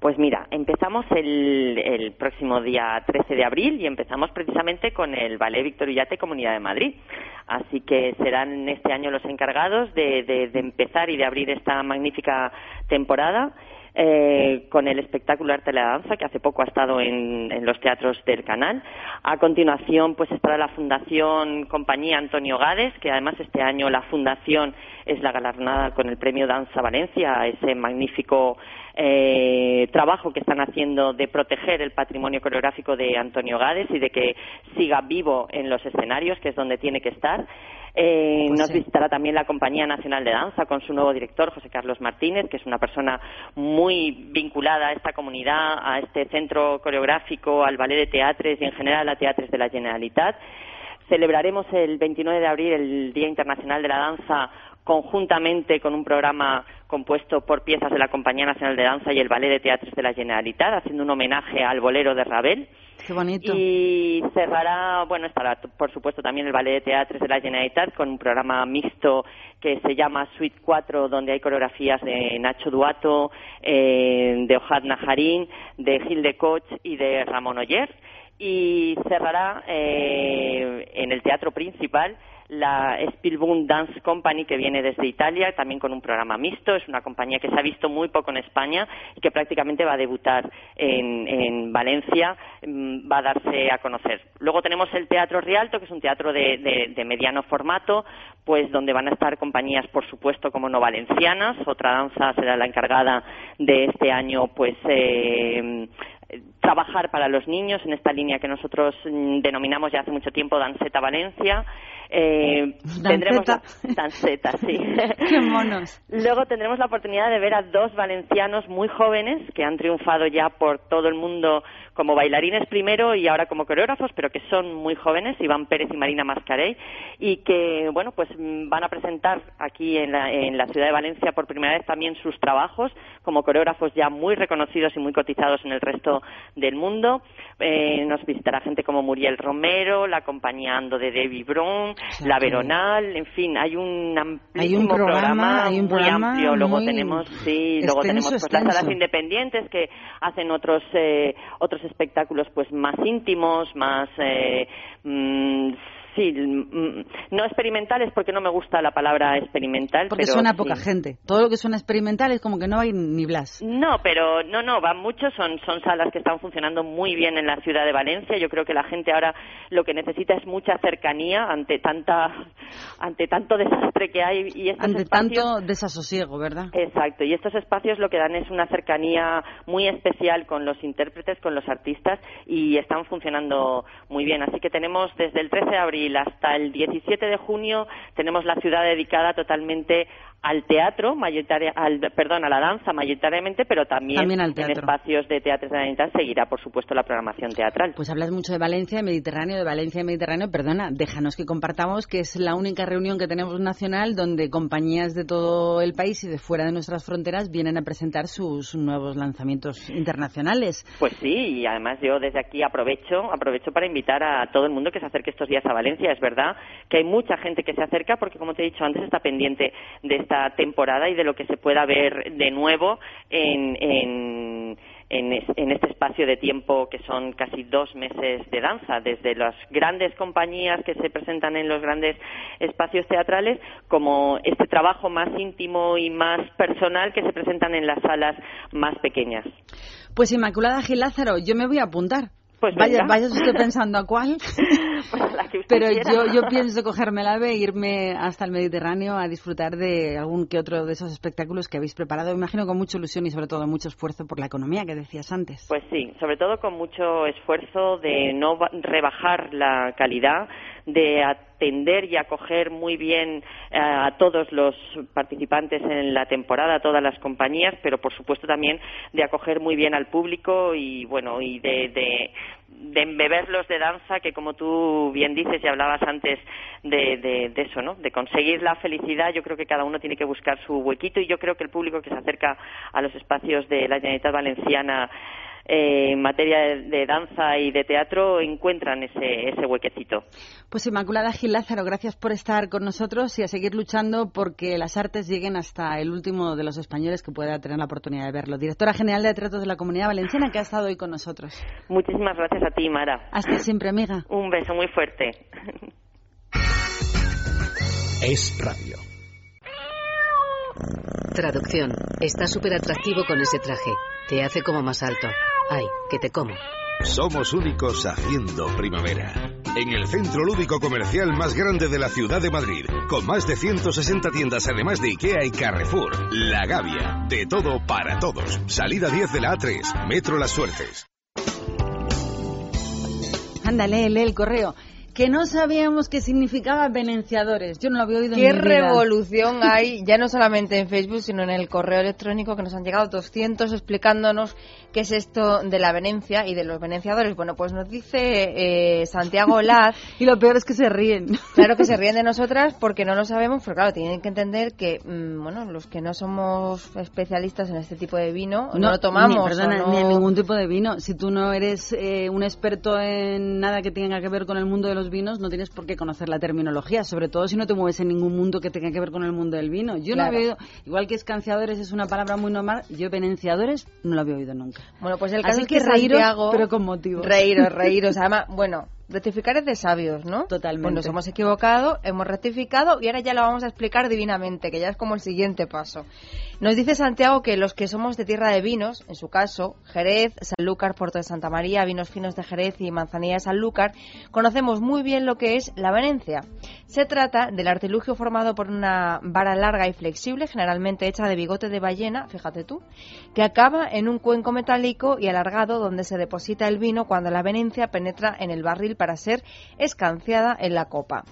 Pues mira, empezamos el, el próximo día 13 de abril y empezamos precisamente con el Ballet Víctor Ullate Comunidad de Madrid. Así que serán este año los encargados de, de- de empezar y de abrir esta magnífica temporada. Eh, con el espectáculo Arte de la Danza, que hace poco ha estado en, en los teatros del canal. A continuación, pues estará la Fundación Compañía Antonio Gades, que además este año la Fundación es la galardonada con el Premio Danza Valencia, ese magnífico eh, trabajo que están haciendo de proteger el patrimonio coreográfico de Antonio Gades y de que siga vivo en los escenarios, que es donde tiene que estar. Eh,
Pues
nos
sí.
visitará también la Compañía Nacional de Danza con su nuevo director, José Carlos Martínez, que es una persona muy vinculada a esta comunidad, a este centro coreográfico, al ballet de teatres y en general a teatres de la Generalitat. Celebraremos el 29 de abril el Día Internacional de la Danza conjuntamente con un programa compuesto por piezas de la Compañía Nacional de Danza y el Ballet de Teatres de la Generalitat, haciendo un homenaje al bolero de Ravel.
Qué bonito.
Y cerrará, bueno, estará por supuesto también el Ballet de Teatres de la Generalitat con un programa mixto que se llama Suite 4, donde hay coreografías de Nacho Duato, eh, de Ojad Najarín, de Gil de Coch y de Ramón Oller. Y cerrará eh, en el teatro principal la Spielbund Dance Company que viene desde Italia, también con un programa mixto. Es una compañía que se ha visto muy poco en España y que prácticamente va a debutar en, en Valencia, mm, va a darse a conocer. Luego tenemos el Teatro Rialto, que es un teatro de, de- de mediano formato, pues donde van a estar compañías, por supuesto, como no valencianas. Otra danza será la encargada de este año, pues. eh, trabajar para los niños en esta línea que nosotros mm, denominamos ya hace mucho tiempo Danceta Valencia. Eh, tendremos la- Danceta, sí.
Qué monos.
Luego tendremos la oportunidad de ver a dos valencianos muy jóvenes que han triunfado ya por todo el mundo como bailarines primero y ahora como coreógrafos, pero que son muy jóvenes, Iván Pérez y Marina Mascarey, y que, bueno, pues mm, van a presentar aquí en la, en la ciudad de Valencia por primera vez también sus trabajos como coreógrafos ya muy reconocidos y muy cotizados en el resto del mundo. Eh, nos visitará gente como Muriel Romero, la compañía Ando de Debbie Brown, la Veronal, en fin, hay un
Hay un
amplísimo
programa, hay un
muy
programa
amplio. Luego
muy
tenemos, sí, luego tenemos pues, las salas independientes que hacen otros eh, otros espectáculos pues más íntimos, más eh, mm, sí, mm, no experimentales porque no me gusta la palabra experimental,
Porque
pero
suena a
sí.
poca gente. Todo lo que suena experimental es como que no hay ni blas.
No, pero no, no, van muchos, son, son salas que están funcionando muy bien en la ciudad de Valencia. Yo creo que la gente ahora lo que necesita es mucha cercanía ante tanta, ante tanto desastre que hay y estos
Ante
espacios-
tanto desasosiego, ¿verdad?
Exacto, y estos espacios lo que dan es una cercanía muy especial con los intérpretes, con los artistas y están funcionando muy bien. Así que tenemos desde el 13 de abril hasta el 17 de junio tenemos la ciudad dedicada totalmente al teatro, mayoritaria, al, perdón, a la danza mayoritariamente, pero también,
También al
en espacios de teatro Generalitat seguirá, por supuesto, la programación teatral.
Pues hablas mucho de Valencia, de Mediterráneo, de Valencia y Mediterráneo. Perdona, déjanos que compartamos que es la única reunión que tenemos nacional donde compañías de todo el país y de fuera de nuestras fronteras vienen a presentar sus nuevos lanzamientos internacionales.
Pues sí, y además yo desde aquí aprovecho, aprovecho para invitar a todo el mundo que se acerque estos días a Valencia. Es verdad que hay mucha gente que se acerca porque, como te he dicho antes, está pendiente de esta temporada y de lo que se pueda ver de nuevo en, en, en, es- en este espacio de tiempo que son casi dos meses de danza, desde las grandes compañías que se presentan en los grandes espacios teatrales, como este trabajo más íntimo y más personal que se presentan en las salas más pequeñas.
Pues Inmaculada Gil Lázaro, yo me voy a apuntar.
Pues
vaya, vaya usted pensando a cuál.
que usted
Pero
quiera.
yo, yo pienso cogerme el ave e irme hasta el Mediterráneo a disfrutar de algún que otro de esos espectáculos que habéis preparado. Me imagino con mucha ilusión y sobre todo mucho esfuerzo por la economía que decías antes.
Pues sí, sobre todo con mucho esfuerzo de no ba- rebajar la calidad, de atender y acoger muy bien eh, a todos los participantes en la temporada, a todas las compañías, pero por supuesto también de acoger muy bien al público y bueno y de, de, de embeberlos de danza, que como tú bien dices y hablabas antes de, de, eso, ¿no? De conseguir la felicidad, yo creo que cada uno tiene que buscar su huequito y yo creo que el público que se acerca a los espacios de la Generalitat Valenciana eh, en materia de, de danza y de teatro encuentran ese, ese huequecito.
Pues Inmaculada Gil Lázaro, gracias por estar con nosotros y a seguir luchando porque las artes lleguen hasta el último de los españoles que pueda tener la oportunidad de verlo. Directora General de Teatros de la Comunidad Valenciana, que ha estado hoy con nosotros.
Muchísimas gracias a ti, Mara.
Hasta siempre, amiga.
Un beso muy fuerte.
Es radio.
Traducción. Está súper atractivo con ese traje. Te hace como más alto. Ay, que te como.
Somos únicos haciendo primavera. En el centro lúdico comercial más grande de la ciudad de Madrid, con más de 160 tiendas además de IKEA y Carrefour, La Gavia, de todo para todos. Salida 10 de la A3, Metro Las Suertes.
Ándale, lee el correo. Que no sabíamos qué significaba venenciadores. Yo no lo había oído
Qué
en mi vida.
revolución hay, ya no solamente en Facebook, sino en el correo electrónico que nos han llegado 200 explicándonos qué es esto de la venencia y de los venenciadores. Bueno, pues nos dice eh, Santiago Laz.
y lo peor es que se ríen.
Claro que se ríen de nosotras porque no lo sabemos, pero claro, tienen que entender que, mm, bueno, los que no somos especialistas en este tipo de vino, no, lo tomamos.
Ni, perdona,
no-
ni en ningún tipo de vino. Si tú no eres eh, un experto en nada que tenga que ver con el mundo de los vinos, no tienes por qué conocer la terminología, sobre todo si no te mueves en ningún mundo que tenga que ver con el mundo del vino. Yo
Claro.
no había oído, igual que escanciadores es una palabra muy normal, yo venenciadores no lo había oído nunca.
Bueno, pues el caso
Así
es
que
que
reíros,
Santiago-
pero con motivo.
Reíros, reíros. Además, bueno, rectificar es de sabios, ¿no?
Totalmente.
Pues nos hemos equivocado, hemos rectificado y ahora ya lo vamos a explicar divinamente, que ya es como el siguiente paso. Nos dice Santiago que los que somos de tierra de vinos, en su caso, Jerez, Sanlúcar, Puerto de Santa María, Vinos Finos de Jerez y Manzanilla de Sanlúcar, conocemos muy bien lo que es la venencia. Se trata del artilugio formado por una vara larga y flexible, generalmente hecha de bigote de ballena, fíjate tú, que acaba en un cuenco metálico y alargado donde se deposita el vino cuando la venencia penetra en el barril para ser escanciada en la copa.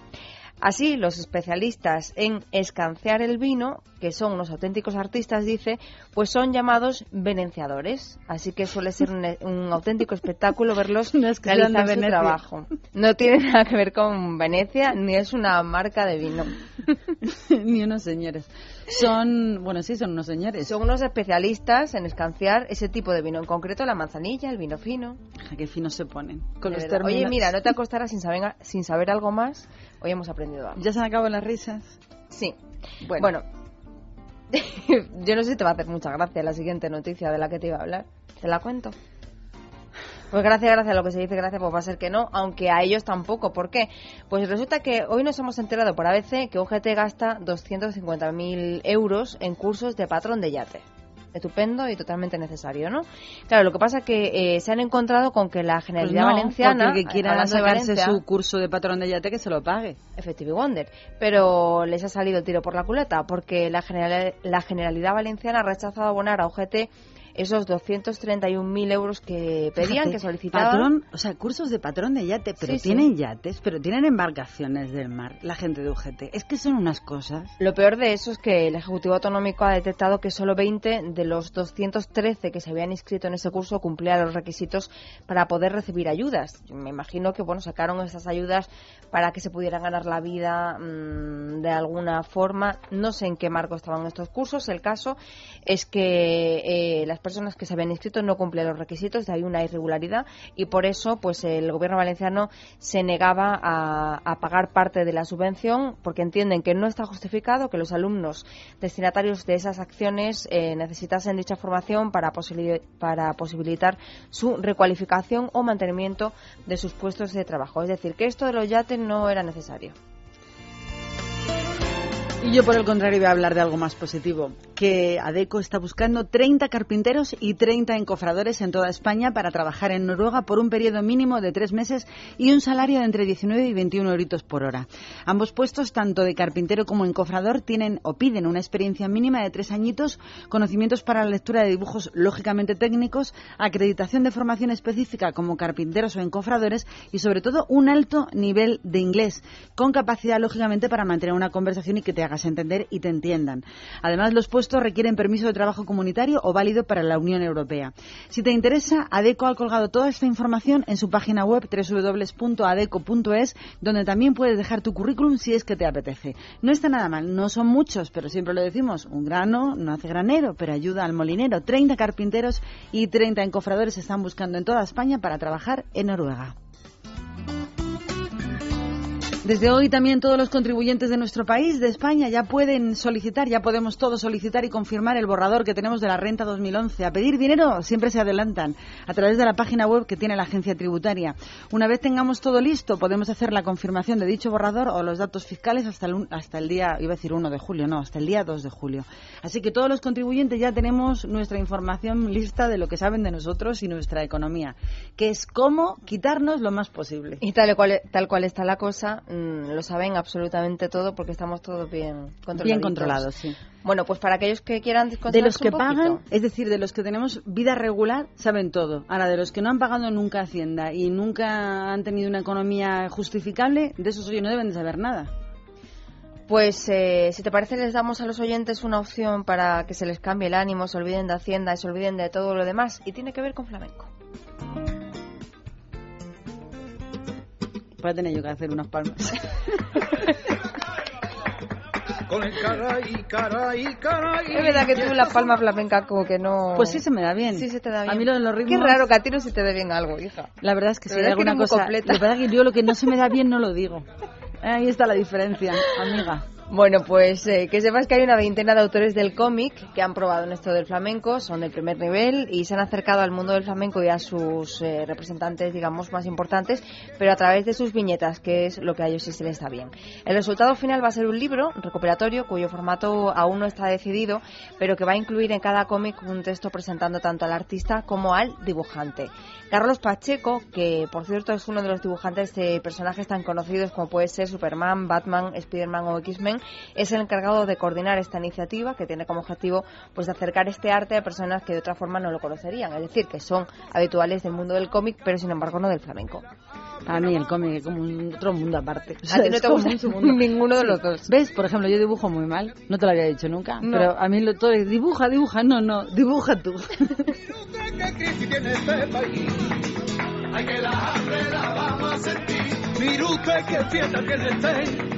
Así, los especialistas en escanciar el vino, que son unos auténticos artistas, dice, pues son llamados venenciadores. Así que suele ser un, un auténtico espectáculo verlos
de
realizar su
Venecia.
trabajo. No tiene nada que ver con Venecia, ni es una marca de vino.
Ni unos señores. Son, bueno, sí, son unos señores.
Son unos especialistas en escanciar ese tipo de vino, en concreto la manzanilla, el vino fino.
Qué finos se ponen. Con los.
Oye, mira, no te acostarás sin saber, sin saber algo más. Hoy hemos aprendido algo.
¿Ya se han acabado las risas?
Sí.
Bueno.
Bueno, yo no sé si te va a hacer mucha gracia la siguiente noticia de la que te iba a hablar. ¿Te la cuento? Pues gracias, gracias a lo que se dice, gracias, pues va a ser que no, aunque a ellos tampoco. ¿Por qué? Pues resulta que hoy nos hemos enterado por ABC que UGT gasta 250.000 euros en cursos de patrón de yate. Estupendo y totalmente necesario, ¿no? Claro, lo que pasa que eh, se han encontrado con que la
Pues
Generalidad
no,
Valenciana...
que quiera
Valencia-
su curso de patrón de yate que se lo pague.
Effective Wonder. Pero les ha salido el tiro por la culata porque la, general- la Generalidad Valenciana ha rechazado abonar a UGT esos 231.000 euros que pedían,
Fíjate,
que solicitaban.
Patrón, o sea, cursos de patrón de yate, pero
Sí, sí.
tienen yates, pero tienen embarcaciones del mar, la gente de UGT. Es que son unas cosas.
Lo peor de eso es que el Ejecutivo Autonómico ha detectado que solo 20 de los 213 que se habían inscrito en ese curso cumplían los requisitos para poder recibir ayudas. Yo Me imagino que bueno sacaron esas ayudas para que se pudieran ganar la vida mm, de alguna forma. No sé en qué marco estaban estos cursos. El caso es que eh, las personas que se habían inscrito no cumplían los requisitos, de ahí una irregularidad y por eso pues el gobierno valenciano se negaba a, pagar parte de la subvención porque entienden que no está justificado que los alumnos destinatarios de esas acciones eh, necesitasen dicha formación para, para posibilitar su recualificación o mantenimiento de sus puestos de trabajo. Es decir, que esto de los yates no era necesario.
Y yo, por el contrario, voy a hablar de algo más positivo, que ADECO está buscando 30 carpinteros y 30 encofradores en toda España para trabajar en Noruega por un periodo mínimo de tres meses y un salario de entre 19 y 21 euritos por hora. Ambos puestos, tanto de carpintero como encofrador, tienen o piden una experiencia mínima de tres añitos, conocimientos para la lectura de dibujos lógicamente técnicos, acreditación de formación específica como carpinteros o encofradores y, sobre todo, un alto nivel de inglés, con capacidad, lógicamente, para mantener una conversación y que te hagas entender y te entiendan. Además, los puestos requieren permiso de trabajo comunitario o válido para la Unión Europea. Si te interesa, ADECO ha colgado toda esta información en su página web www.adeco.es, donde también puedes dejar tu currículum si es que te apetece. No está nada mal, no son muchos, pero siempre lo decimos, un grano no hace granero, pero ayuda al molinero. 30 carpinteros y 30 encofradores están buscando en toda España para trabajar en Noruega. Desde hoy también todos los contribuyentes de nuestro país, de España, ya pueden solicitar, ya podemos todos solicitar y confirmar el borrador que tenemos de la renta 2011. A pedir dinero siempre se adelantan a través de la página web que tiene la agencia tributaria. Una vez tengamos todo listo, podemos hacer la confirmación de dicho borrador o los datos fiscales hasta el, hasta el día, iba a decir 1 de julio, no, hasta el día 2 de julio. Así que todos los contribuyentes ya tenemos nuestra información lista de lo que saben de nosotros y nuestra economía, que es cómo quitarnos lo más posible.
Y tal cual, tal cual está la cosa, mm, lo saben absolutamente todo porque estamos todos bien controlados.
Bien controlados, sí.
Bueno, pues para aquellos que quieran
De los que
un
pagan, es decir, de los que tenemos vida regular, saben todo. Ahora, de los que no han pagado nunca Hacienda y nunca han tenido una economía justificable, de esos hoy no deben de saber nada.
Pues eh, si te parece les damos a los oyentes una opción para que se les cambie el ánimo, se olviden de Hacienda y se olviden de todo lo demás y tiene que ver con flamenco.
Voy a tener yo que hacer unas palmas.
Con el caray, caray, caray.
Es verdad que tú la palma flamenca como que no...
Pues sí se me da bien.
Sí se te da bien.
A mí lo de los ritmos...
Qué raro que a ti no se te dé bien algo, hija.
La verdad es que si hay
es que
alguna cosa...
completa.
La verdad es que yo lo que no se me da bien no lo digo. Ahí está la diferencia, amiga.
Bueno, pues eh, que sepas que hay una veintena de autores del cómic que han probado en esto del flamenco, son del primer nivel y se han acercado al mundo del flamenco y a sus eh, representantes, digamos, más importantes, pero a través de sus viñetas, que es lo que a ellos sí se les da bien. El resultado final va a ser un libro recuperatorio cuyo formato aún no está decidido, pero que va a incluir en cada cómic un texto presentando tanto al artista como al dibujante. Carlos Pacheco, que por cierto es uno de los dibujantes de personajes tan conocidos como puede ser Superman, Batman, Spiderman o X-Men, es el encargado de coordinar esta iniciativa que tiene como objetivo pues de acercar este arte a personas que de otra forma no lo conocerían, es decir, que son habituales del mundo del cómic, pero sin embargo no del flamenco.
A mí el cómic es como un otro mundo aparte. O
A
sea,
ti no
es
te
como
gusta
un segundo.
ninguno de los dos.
¿Ves? Por ejemplo, yo dibujo muy mal. No te lo había dicho nunca.
No.
Pero a mí lo todo es dibuja, dibuja. No, no, dibuja tú.
que Cristi tiene este país. Ay, que la hambre la vamos a sentir. Mire usted qué fiesta tiene este.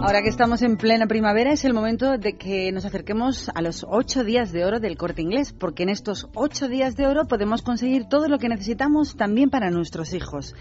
Ahora que estamos en plena primavera es el momento de que nos acerquemos a los ocho días de oro del corte inglés, porque en estos ocho días de oro podemos conseguir todo lo que necesitamos también para nuestros hijos.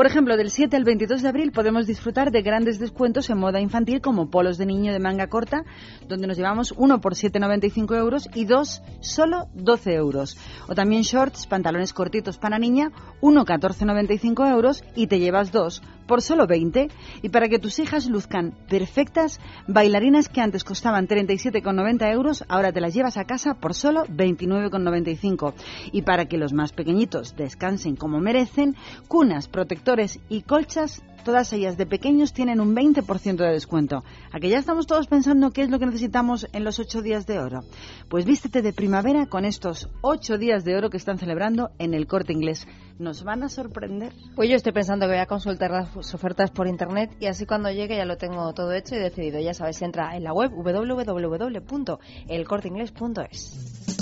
Por ejemplo, del 7 al 22 de abril podemos disfrutar de grandes descuentos en moda infantil como polos de niño de manga corta, donde nos llevamos uno por 7,95 euros y dos solo 12 euros. O también shorts, pantalones cortitos para niña, uno 14,95 euros y te llevas dos por solo 20 y para que tus hijas luzcan perfectas, bailarinas que antes costaban 37,90 euros, ahora te las llevas a casa por solo 29,95 y para que los más pequeñitos descansen como merecen, cunas, y colchas todas ellas de pequeños tienen un 20% de descuento. ¿A que ya estamos todos pensando qué es lo que necesitamos en los ocho días de oro? Pues vístete de primavera con estos ocho días de oro que están celebrando en el corte inglés. ¿Nos van a sorprender?
Pues yo estoy pensando que voy a consultar las ofertas por internet y así cuando llegue ya lo tengo todo hecho y decidido. Ya sabes, entra en la web www.elcorteingles.es.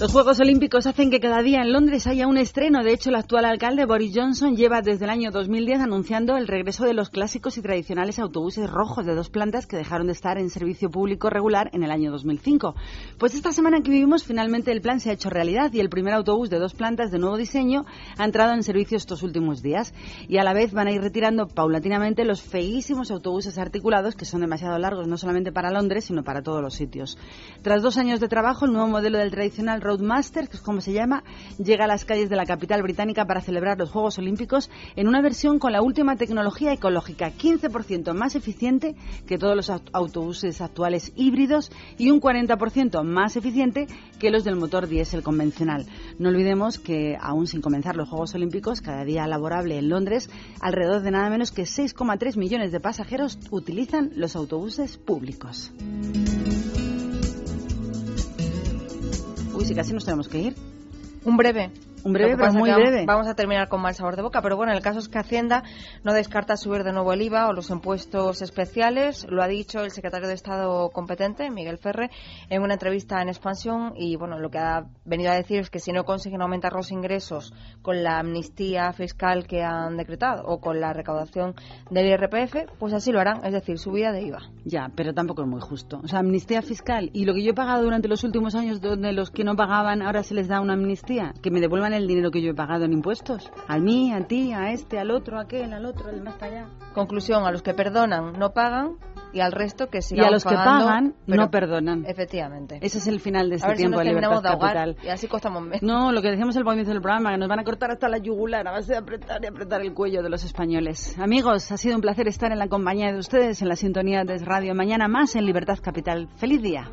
Los Juegos Olímpicos hacen que cada día en Londres haya un estreno. De hecho, el actual alcalde Boris Johnson lleva desde el año 2010 anunciando el regreso de los clásicos y tradicionales autobuses rojos de dos plantas que dejaron de estar en servicio público regular en el año 2005. Pues esta semana que vivimos, finalmente el plan se ha hecho realidad y el primer autobús de dos plantas de nuevo diseño ha entrado en servicio estos últimos días. Y a la vez van a ir retirando paulatinamente los feísimos autobuses articulados que son demasiado largos no solamente para Londres, sino para todos los sitios. Tras dos años de trabajo, el nuevo modelo del tradicional Roadmaster, que es como se llama, llega a las calles de la capital británica para celebrar los Juegos Olímpicos en una versión con la última tecnología ecológica, 15% más eficiente que todos los autobuses actuales híbridos y un 40% más eficiente que los del motor diésel convencional. No olvidemos que, aún sin comenzar los Juegos Olímpicos, cada día laborable en Londres, alrededor de nada menos que 6,3 millones de pasajeros utilizan los autobuses públicos. Uy, si casi nos tenemos que ir.
Un breve.
Un breve, pero muy breve.
Vamos a terminar con mal sabor de boca, pero bueno, el caso es que Hacienda no descarta subir de nuevo el IVA o los impuestos especiales. Lo ha dicho el secretario de Estado competente, Miguel Ferre, en una entrevista en Expansión. Y bueno, lo que ha venido a decir es que si no consiguen aumentar los ingresos con la amnistía fiscal que han decretado o con la recaudación del IRPF, pues así lo harán, es decir, subida de IVA.
Ya, pero tampoco es muy justo. O sea, amnistía fiscal. Y lo que yo he pagado durante los últimos años, donde los que no pagaban ahora se les da una amnistía, que me devuelvan el dinero que yo he pagado en impuestos. A mí, a ti, a este, al otro, a aquel, al otro, al más allá.
Conclusión, a los que perdonan no pagan y al resto que
Y
sigan
a los que
pagando,
pagan,
pero-
no perdonan.
Efectivamente.
Ese es el final de
a
este
ver si
tiempo
nos
de libertad
de ahogar
capital.
y así costamos menos.
No, lo que decíamos al comienzo del programa, que nos van a cortar hasta la yugular a base de apretar y apretar el cuello de los españoles. Amigos, ha sido un placer estar en la compañía de ustedes en la sintonía de Radio Mañana Más en Libertad Capital. ¡Feliz día!